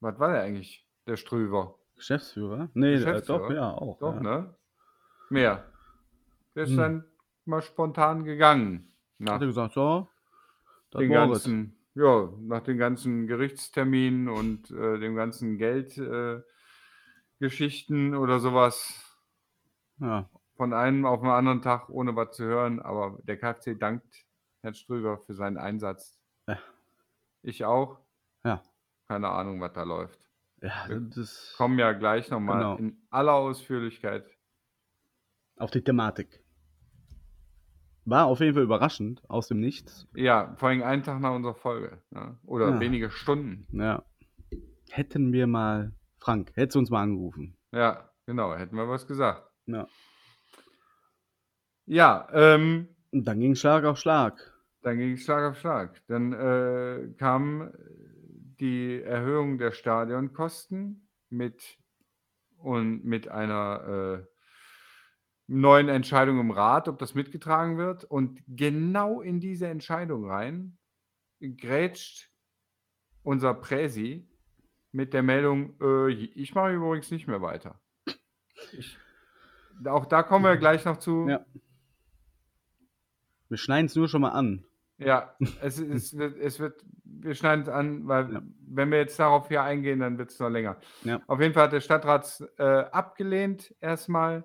Was war der eigentlich? Der Strüver. Geschäftsführer? Nee, Geschäftsführer? Äh, doch, ja, auch. Doch, ja. ne? Mehr. Der ist Hm. dann mal spontan gegangen. Nach Hat er gesagt, so, den es. ganzen, ja, nach den ganzen Gerichtsterminen und äh, dem ganzen Geldgeschichten äh, oder sowas. Ja, von einem auf den anderen Tag, ohne was zu hören. Aber der KfC dankt Herrn Ströber für seinen Einsatz. Ja. Ich auch. ja. Keine Ahnung, was da läuft. Ja, Wir das Kommen ja gleich nochmal Genau. in aller Ausführlichkeit. auf die Thematik. War auf jeden Fall überraschend, aus dem Nichts. Ja, vor allem einen Tag nach unserer Folge. Ne? Oder Ja. wenige Stunden. Ja. Hätten wir mal, Frank, hättest du uns mal angerufen. Ja, genau. Hätten wir was gesagt. Ja. Ja, ähm, Und dann ging Schlag auf Schlag. Dann ging es Schlag auf Schlag. Dann äh, kam die Erhöhung der Stadionkosten mit und mit einer äh, neuen Entscheidung im Rat, ob das mitgetragen wird. Und genau in diese Entscheidung rein grätscht unser Präsi mit der Meldung, äh, ich mache übrigens nicht mehr weiter. Ich, auch da kommen wir gleich noch zu. Ja. Wir schneiden es nur schon mal an. Ja, es, es, wird, es wird wir schneiden es an, weil Ja. wenn wir jetzt darauf hier eingehen, dann wird es noch länger. Ja. Auf jeden Fall hat der Stadtrat äh, abgelehnt erstmal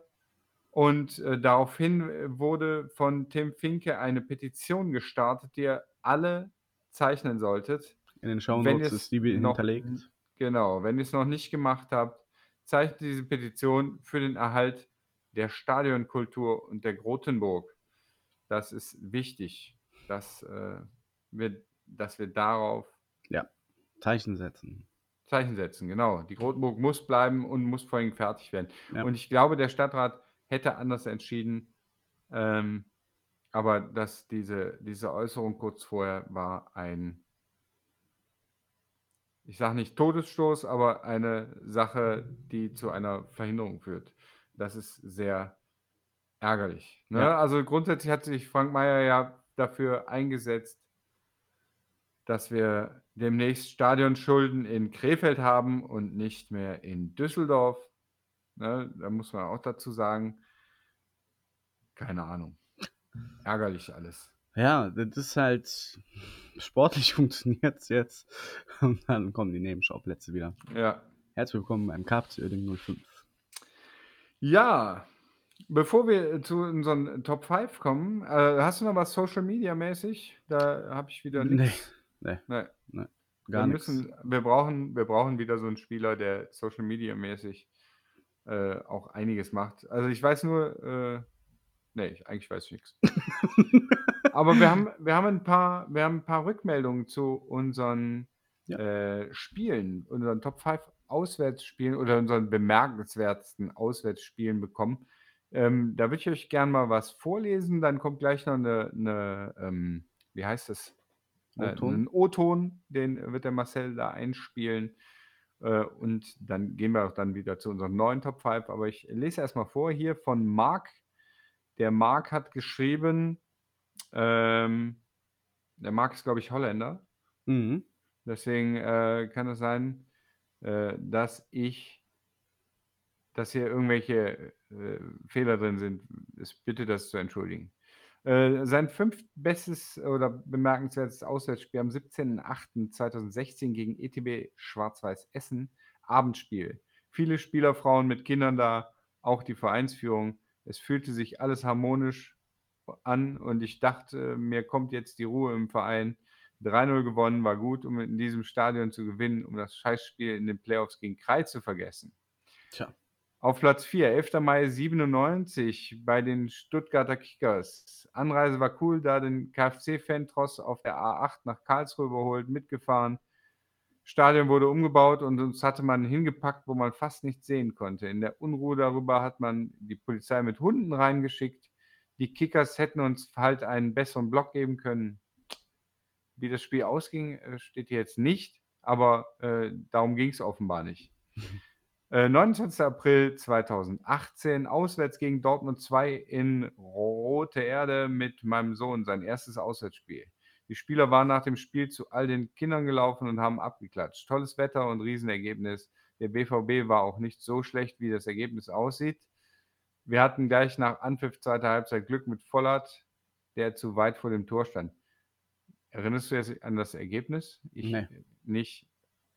und äh, daraufhin äh, wurde von Tim Finke eine Petition gestartet, die ihr alle zeichnen solltet. In den Shownotes ist die noch hinterlegt. Genau, wenn ihr es noch nicht gemacht habt, zeichnet diese Petition für den Erhalt der Stadionkultur und der Grotenburg. Das ist wichtig, dass, äh, wir, dass wir darauf Zeichen setzen. Zeichen setzen. Genau, die Grotenburg muss bleiben und muss vor allem fertig werden. Ja. Und ich glaube, der Stadtrat hätte anders entschieden. Ähm, aber dass diese, diese Äußerung kurz vorher war ein, ich sage nicht Todesstoß, aber eine Sache, die zu einer Verhinderung führt. Das ist sehr ärgerlich. Ne? Ja. Also grundsätzlich hat sich Frank Mayer ja dafür eingesetzt, dass wir demnächst Stadionschulden in Krefeld haben und nicht mehr in Düsseldorf. Ne? Da muss man auch dazu sagen, keine Ahnung. Ärgerlich alles. Ja, das ist halt sportlich funktioniert jetzt. Und dann kommen die Nebenschauplätze wieder. Ja. Herzlich willkommen beim KFC Oerding 05. Ja, bevor wir zu unseren Top 5 kommen, äh, hast du noch was Social Media mäßig? Da habe ich wieder Nee, nichts. nee, Nee. gar wir, nichts. müssen, wir, brauchen, wir brauchen wieder so einen Spieler, der Social Media mäßig äh, auch einiges macht. Also ich weiß nur, äh, nee, ich, eigentlich weiß ich nichts. Aber wir haben, wir, haben ein paar, wir haben ein paar Rückmeldungen zu unseren Ja. äh, Spielen, unseren Top 5 Auswärtsspielen oder unseren bemerkenswertesten Auswärtsspielen bekommen. Ähm, da würde ich euch gerne mal was vorlesen. Dann kommt gleich noch eine, eine ähm, wie heißt das? Äh, O-Ton? Ein O-Ton, den wird der Marcel da einspielen. Äh, und dann gehen wir auch dann wieder zu unserem neuen Top 5. Aber ich lese erstmal vor hier von Marc. Der Marc hat geschrieben, ähm, der Marc ist, glaube ich, Holländer. Mhm. Deswegen äh, kann es sein, äh, dass ich, dass hier irgendwelche äh, Fehler drin sind. Ich bitte das zu entschuldigen. Äh, sein fünftbestes oder bemerkenswertes Auswärtsspiel am 17.08.2016 gegen ETB Schwarz-Weiß Essen, Abendspiel. Viele Spielerfrauen mit Kindern da, auch die Vereinsführung. Es fühlte sich alles harmonisch an und ich dachte, mir kommt jetzt die Ruhe im Verein. 3-0 gewonnen, war gut, um in diesem Stadion zu gewinnen, um das Scheißspiel in den Playoffs gegen Krei zu vergessen. Tja. Auf Platz 4, 11. Mai 97 bei den Stuttgarter Kickers. Anreise war cool, da den KfC-Fan-Tross auf der A8 nach Karlsruhe überholt, mitgefahren. Stadion wurde umgebaut und uns hatte man hingepackt, wo man fast nichts sehen konnte. In der Unruhe darüber hat man die Polizei mit Hunden reingeschickt. Die Kickers hätten uns halt einen besseren Block geben können. Wie das Spiel ausging, äh, steht hier jetzt nicht, aber äh, darum ging es offenbar nicht. Äh, 29. April 2018, auswärts gegen Dortmund 2 in Rote Erde mit meinem Sohn, sein erstes Auswärtsspiel. Die Spieler waren nach dem Spiel zu all den Kindern gelaufen und haben abgeklatscht. Tolles Wetter und Riesenergebnis. Der BVB war auch nicht so schlecht, wie das Ergebnis aussieht. Wir hatten gleich nach Anpfiff zweiter Halbzeit Glück mit Vollert, der zu weit vor dem Tor stand. Erinnerst du jetzt an das Ergebnis? Ich Nee. nicht.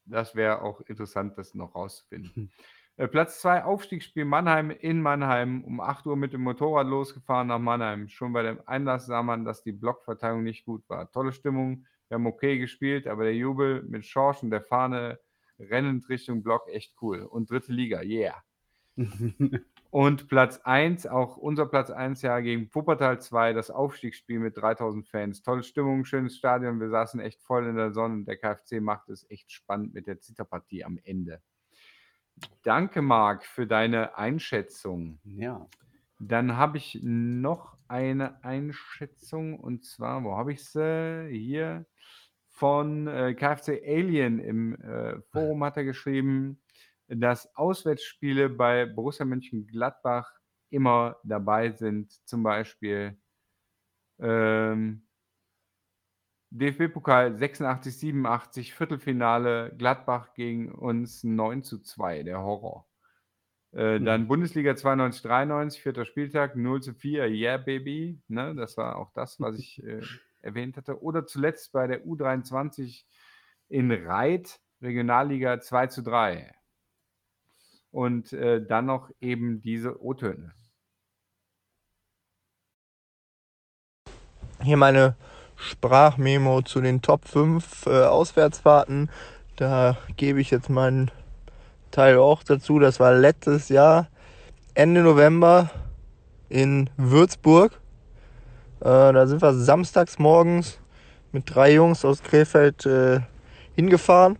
Das wäre auch interessant, das noch rauszufinden. Äh, Platz 2, Aufstiegsspiel Mannheim in Mannheim. Um 8 Uhr mit dem Motorrad losgefahren nach Mannheim. Schon bei dem Einlass sah man, dass die Blockverteilung nicht gut war. Tolle Stimmung, wir haben okay gespielt, aber der Jubel mit Schorsch und der Fahne rennend Richtung Block echt cool. Und dritte Liga, yeah. Und Platz 1, auch unser Platz 1 ja gegen Wuppertal 2, das Aufstiegsspiel mit 3000 Fans. Tolle Stimmung, schönes Stadion, wir saßen echt voll in der Sonne und der KfC macht es echt spannend mit der Zitterpartie am Ende. Danke, Marc, für deine Einschätzung. ja. Dann habe ich noch eine Einschätzung und zwar, wo habe ich sie? Hier von äh, KFC Alien im äh, Forum hat er geschrieben, dass Auswärtsspiele bei Borussia Mönchengladbach immer dabei sind. Zum Beispiel ähm, DFB-Pokal 86, 87, Viertelfinale, Gladbach gegen uns 9 zu 2, der Horror. Äh, Hm. dann Bundesliga 92, 93, vierter Spieltag, 0 zu 4, yeah, baby. Ne, das war auch das, was ich äh, erwähnt hatte. Oder zuletzt bei der U23 in Reit, Regionalliga 2 zu 3. Und äh, dann noch eben diese O-Töne. Hier meine Sprachmemo zu den Top 5 äh, Auswärtsfahrten. Da gebe ich jetzt meinen Teil auch dazu. Das war letztes Jahr Ende November in Würzburg. Äh, da sind wir samstags morgens mit drei Jungs aus Krefeld äh, hingefahren.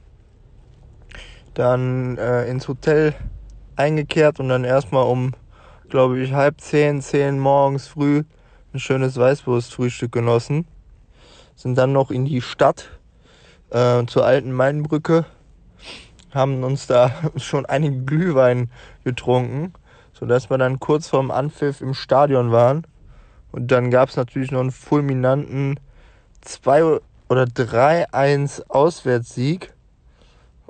Dann äh, ins Hotel eingekehrt und dann erstmal um, glaube ich, halb zehn, zehn morgens früh ein schönes Weißwurstfrühstück genossen. Sind dann noch in die Stadt äh, zur alten Mainbrücke, haben uns da schon einige Glühwein getrunken, sodass wir dann kurz vorm Anpfiff im Stadion waren. Und dann gab es natürlich noch einen fulminanten 2 oder 3-1 Auswärtssieg.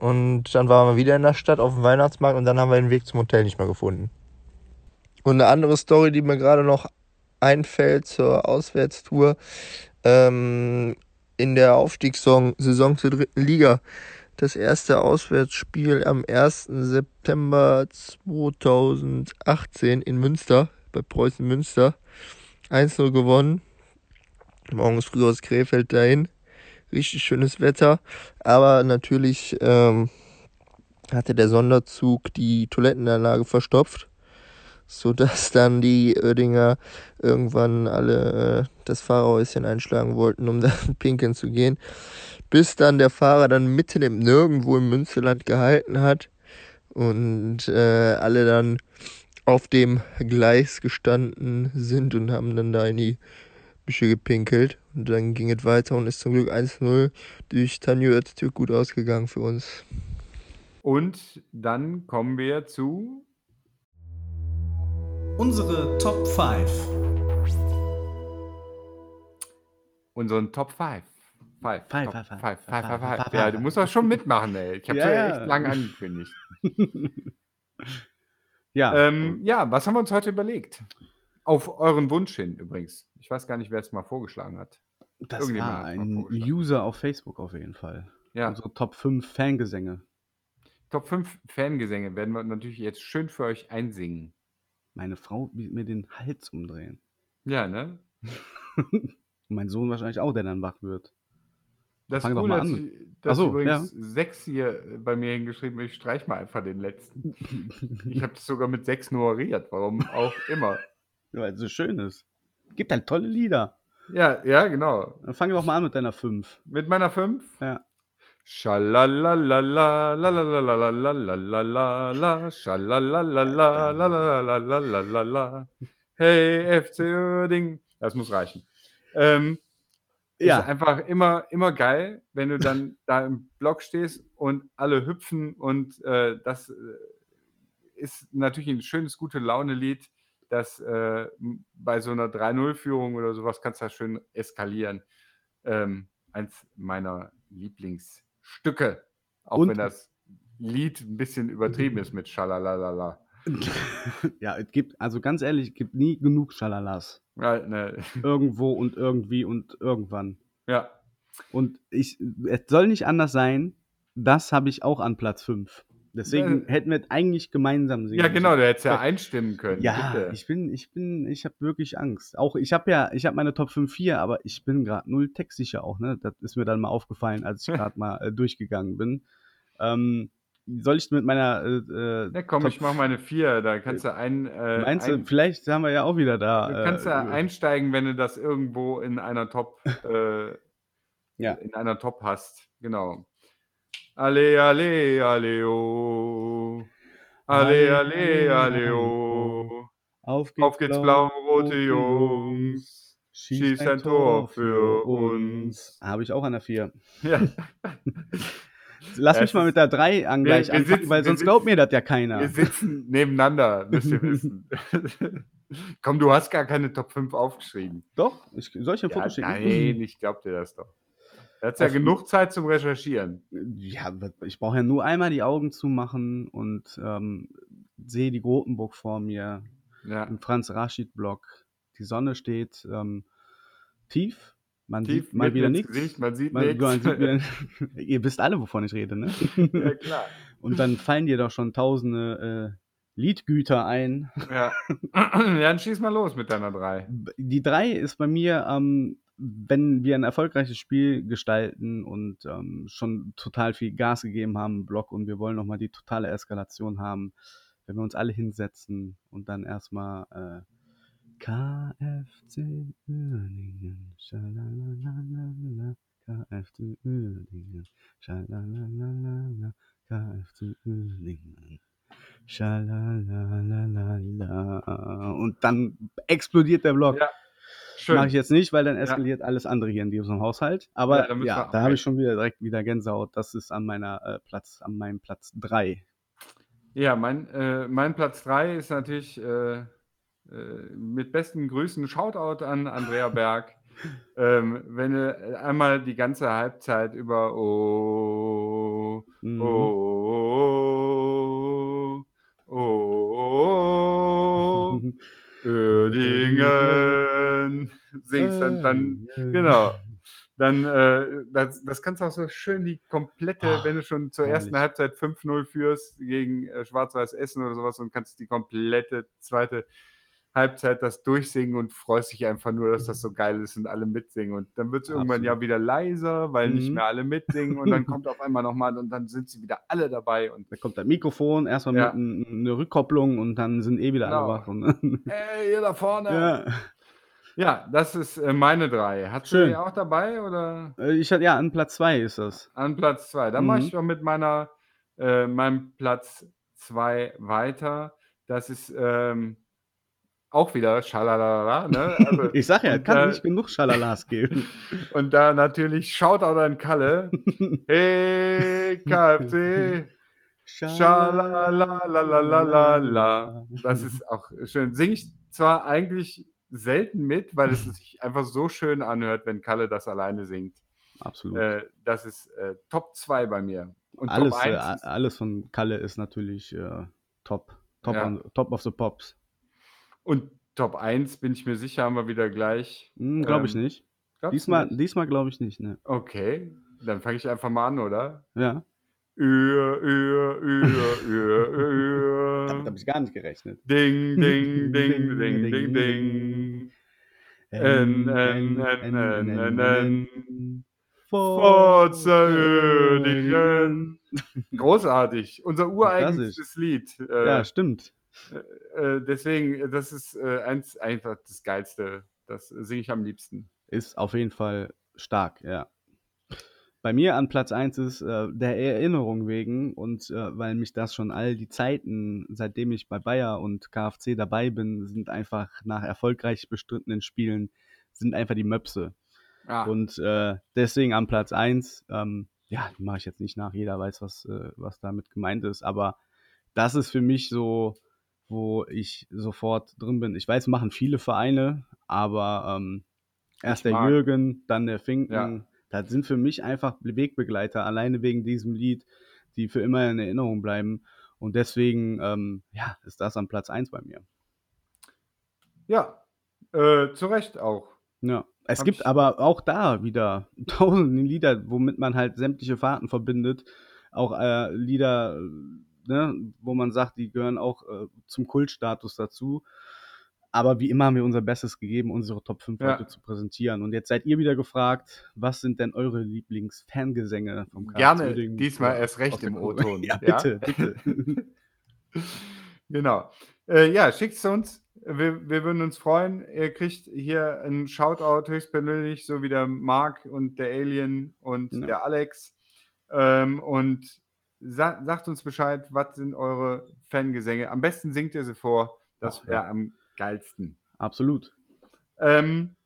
Und dann waren wir wieder in der Stadt auf dem Weihnachtsmarkt und dann haben wir den Weg zum Hotel nicht mehr gefunden. Und eine andere Story, die mir gerade noch einfällt zur Auswärtstour, ähm, in der Aufstiegssaison Saison zur dritten Liga. Das erste Auswärtsspiel am 1. September 2018 in Münster, bei Preußen Münster. 1-0 gewonnen. Morgens früh aus Krefeld dahin. Richtig schönes Wetter. Aber natürlich ähm, hatte der Sonderzug die Toilettenanlage verstopft sodass dann die Oerdinger irgendwann alle äh, das Fahrerhäuschen einschlagen wollten, um dann pinkeln zu gehen. Bis dann der Fahrer dann mitten im Nirgendwo im Münsterland gehalten hat und äh, alle dann auf dem Gleis gestanden sind und haben dann da in die Büsche gepinkelt. Und dann ging es weiter und ist zum Glück 1-0 durch Tanju Öztürk gut ausgegangen für uns. Und dann kommen wir zu Unsere Top 5. unseren Top 5. 5. Five, five, five, five, five, five, five, five. Ja, du musst auch schon mitmachen, ey. Ich habe Ja, ja, ja. echt lang angekündigt. Ja, Ähm, ja, was haben wir uns heute überlegt? Auf euren Wunsch hin übrigens. Ich weiß gar nicht, wer es mal vorgeschlagen hat. das war ein. User auf Facebook auf jeden Fall. Ja, Unsere Top 5 Fangesänge. Top 5 Fangesänge werden wir natürlich jetzt schön für euch einsingen. Meine Frau wird mir den Hals umdrehen. Ja, ne? Mein Sohn wahrscheinlich auch, der dann wach wird. Das Fang ist doch cool, mal dass, an. ich- dass so, übrigens sechs hier bei mir hingeschrieben Ich streich mal einfach den letzten. Ich habe das sogar mit sechs nummeriert, warum auch immer. Weil es so schön ist gibt halt tolle Lieder. Ja, ja, genau. Dann fangen wir auch mal an mit deiner 5. Mit meiner 5? Ja. Schalalalala. Hey, FC Uerding. Das muss reichen. Ähm, ja. Ist einfach immer, immer geil, wenn du dann da im Block stehst und alle hüpfen und äh, das äh, ist natürlich ein schönes, gute Laune-Lied das äh, bei so einer 3-0-Führung oder sowas kannst du das schön eskalieren. Ähm, eins meiner Lieblingsstücke, auch Und- wenn das Lied ein bisschen übertrieben ist mit Schalalalala. ja, es gibt, also ganz ehrlich, es gibt nie genug Schalalas. Ja, ne, Irgendwo und irgendwie und irgendwann. ja, Und ich, es soll nicht anders sein. Das habe ich auch an Platz 5. Deswegen Äh, hätten wir es eigentlich gemeinsam singen ja, genau, du hättest ja einstimmen können. Ja, bitte. ich bin, ich bin, ich habe wirklich Angst. Auch ich habe ja, ich habe meine Top 5 hier, aber ich bin gerade null textsicher auch, ne? Das ist mir dann mal aufgefallen, als ich gerade mal äh, durchgegangen bin. Ähm, soll ich mit meiner äh, äh, Na komm, Top- ich mach meine vier, da kannst du ein, äh, Meinst du, ein, vielleicht haben wir ja auch wieder da. du kannst äh, ja einsteigen, wenn du das irgendwo in einer Top, äh, Ja. in einer Top hast. Genau. Ale, ale, aleo. Ale, ale, aleo. Auf geht's, Auf geht's, blau-rote Jungs. Schießt ein Tor für uns. Habe ich auch an der 4. Ja. Lass mich mal mit der 3 an Wir- wir anfangen, sitzen- weil sonst glaubt mir das ja keiner. Wir sitzen nebeneinander, müsst ihr wissen. Komm, du hast gar keine Top 5 aufgeschrieben. Doch, ich, soll ich ein Ja, Foto schicken? nein, ich glaub dir das doch. Er hat ja Auf- genug Zeit zum Recherchieren. Ja, ich brauche ja nur einmal die Augen zumachen und ähm, sehe die Grotenburg vor mir, Ja, im Franz Raschid-Block. Die Sonne steht ähm, tief, Man Tief sieht mal wieder nichts. Man sieht Man, nichts. man sieht wieder, ihr wisst alle, wovon ich rede, ne? ja, klar. Und dann fallen dir doch schon tausende äh, Liedgüter ein. Ja. ja, dann schieß mal los mit deiner 3. Die 3 ist bei mir, ähm, wenn wir ein erfolgreiches Spiel gestalten und ähm, schon total viel Gas gegeben haben im Block und wir wollen nochmal die totale Eskalation haben, wenn wir uns alle hinsetzen und dann erstmal äh, KFC Uerdingen, schalalalala, KFC Uerdingen, schalalalala, KFC Uerdingen, schalalalala. Und dann explodiert der Block. Ja. Mache ich jetzt nicht, weil dann eskaliert alles andere hier in diesem Haushalt. Ja, Aber ja, wir- da habe ich schon wieder direkt wieder Gänsehaut. Das ist an meiner äh, Platz, an meinem Platz 3. Ja, mein, äh, mein Platz 3 ist natürlich äh, äh, mit besten Grüßen Shoutout an Andrea Berg. ähm, wenn du einmal die ganze Halbzeit über Oh, Mhm. oh, oh, oh, Uerdingen singst, dann, dann genau. Dann, äh, das, das kannst du auch so schön die komplette, Ah, wenn du schon zur ersten herrlich. Halbzeit 5-0 führst gegen äh, Schwarz-Weiß Essen oder sowas und kannst die komplette zweite Halbzeit das durchsingen und freust dich einfach nur, dass das so geil ist und alle mitsingen. Und dann wird es irgendwann ja wieder leiser, weil nicht Mhm. mehr alle mitsingen und dann kommt auf einmal nochmal und dann sind sie wieder alle dabei und Da kommt das Mikrofon, erstmal Ja. mit n- eine Rückkopplung und dann sind eh wieder Genau. alle wach. Und, hey, ihr da vorne! ja. Ja, das ist äh, meine drei. Hast du Schön. die auch dabei oder? Äh, Ich hatte ja an Platz 2 ist das. An Platz zwei. Dann mache Mhm. ich doch mit meiner, äh, meinem Platz zwei weiter. Das ist ähm, auch wieder Schalalala. Ne? Also, Ich sag ja, und, kann äh, nicht genug Schalalas geben. und da natürlich Shoutout an Kalle. Hey, KFC. Schalalalalala. Das ist auch schön. Singe ich zwar eigentlich selten mit, weil es sich einfach so schön anhört, wenn Kalle das alleine singt. absolut. Äh, das ist äh, Top 2 bei mir. Und alles, äh, 1 ist, alles von Kalle ist natürlich äh, top. Top, Ja. on, top of the Pops. Und Top 1 bin ich mir sicher, haben wir wieder gleich. Hm, glaube ich Ähm, nicht. Glaubst du Diesmal, nicht? diesmal glaube ich nicht, ne? Okay, dann fange ich einfach mal an, oder? Ja. Ür, ür, ür, ür, Damit habe ür. ich gar nicht gerechnet. Ding, ding, ding, ding, ding, ding. En, en, en, en, en, en. Forza. Großartig. Unser ureigenstes Lied. Äh, Ja, stimmt. Äh, deswegen, das ist äh, eins, einfach das Geilste. Das singe ich am liebsten. Ist auf jeden Fall stark, ja. Bei mir an Platz 1 ist äh, der Erinnerung wegen und äh, weil mich das schon all die Zeiten, seitdem ich bei Bayer und KfC dabei bin, sind einfach nach erfolgreich bestrittenen Spielen, sind einfach die Möpse. Ah, Und äh, deswegen am Platz 1, ähm, ja, mache ich jetzt nicht nach, jeder weiß, was, äh, was damit gemeint ist, aber das ist für mich so, wo ich sofort drin bin. Ich weiß, machen viele Vereine, aber ähm, erst der Jürgen, dann der Finken, Ja. das sind für mich einfach Wegbegleiter, alleine wegen diesem Lied, die für immer in Erinnerung bleiben. Und deswegen, ähm, ja, ist das am Platz 1 bei mir. ja, äh, zu Recht auch. Ja. Es Hab gibt aber auch da wieder tausende Lieder, womit man halt sämtliche Fahrten verbindet. Auch äh, Lieder, äh, ne, wo man sagt, die gehören auch äh, zum Kultstatus dazu. Aber wie immer haben wir unser Bestes gegeben, unsere Top 5 Ja. heute zu präsentieren. Und jetzt seid ihr wieder gefragt, was sind denn eure Lieblingsfangesänge vom KFC Gerne, diesmal Ja, erst recht im. O-Ton. Ja, bitte, bitte. Genau. Äh, ja, schickt es uns. Wir, wir würden uns freuen. Ihr kriegt hier einen Shoutout höchstpersönlich, so wie der Marc und der Alien und Ja. der Alex. Ähm, und sa sagt uns Bescheid, was sind eure Fangesänge. Am besten singt ihr sie vor. Das Ach, ja. wäre am geilsten. Absolut. Ähm,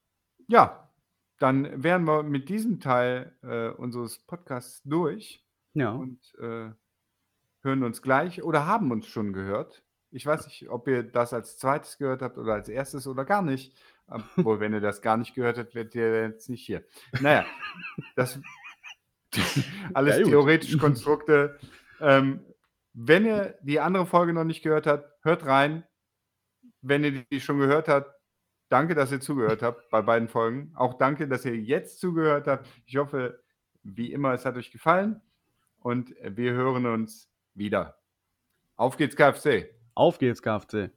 ja, dann wären wir mit diesem Teil äh, unseres Podcasts durch Ja. und äh, hören uns gleich oder haben uns schon gehört. Ich weiß nicht, ob ihr das als zweites gehört habt oder als erstes oder gar nicht. Obwohl, wenn ihr das gar nicht gehört habt, werdet ihr jetzt nicht hier. Naja, das alles Ja, gut. theoretisch Konstrukte. Ähm, wenn ihr die andere Folge noch nicht gehört habt, hört rein. Wenn ihr die schon gehört habt, danke, dass ihr zugehört habt bei beiden Folgen. Auch danke, dass ihr jetzt zugehört habt. Ich hoffe, wie immer, es hat euch gefallen und wir hören uns wieder. Auf geht's, KFC. Auf geht's, KFC.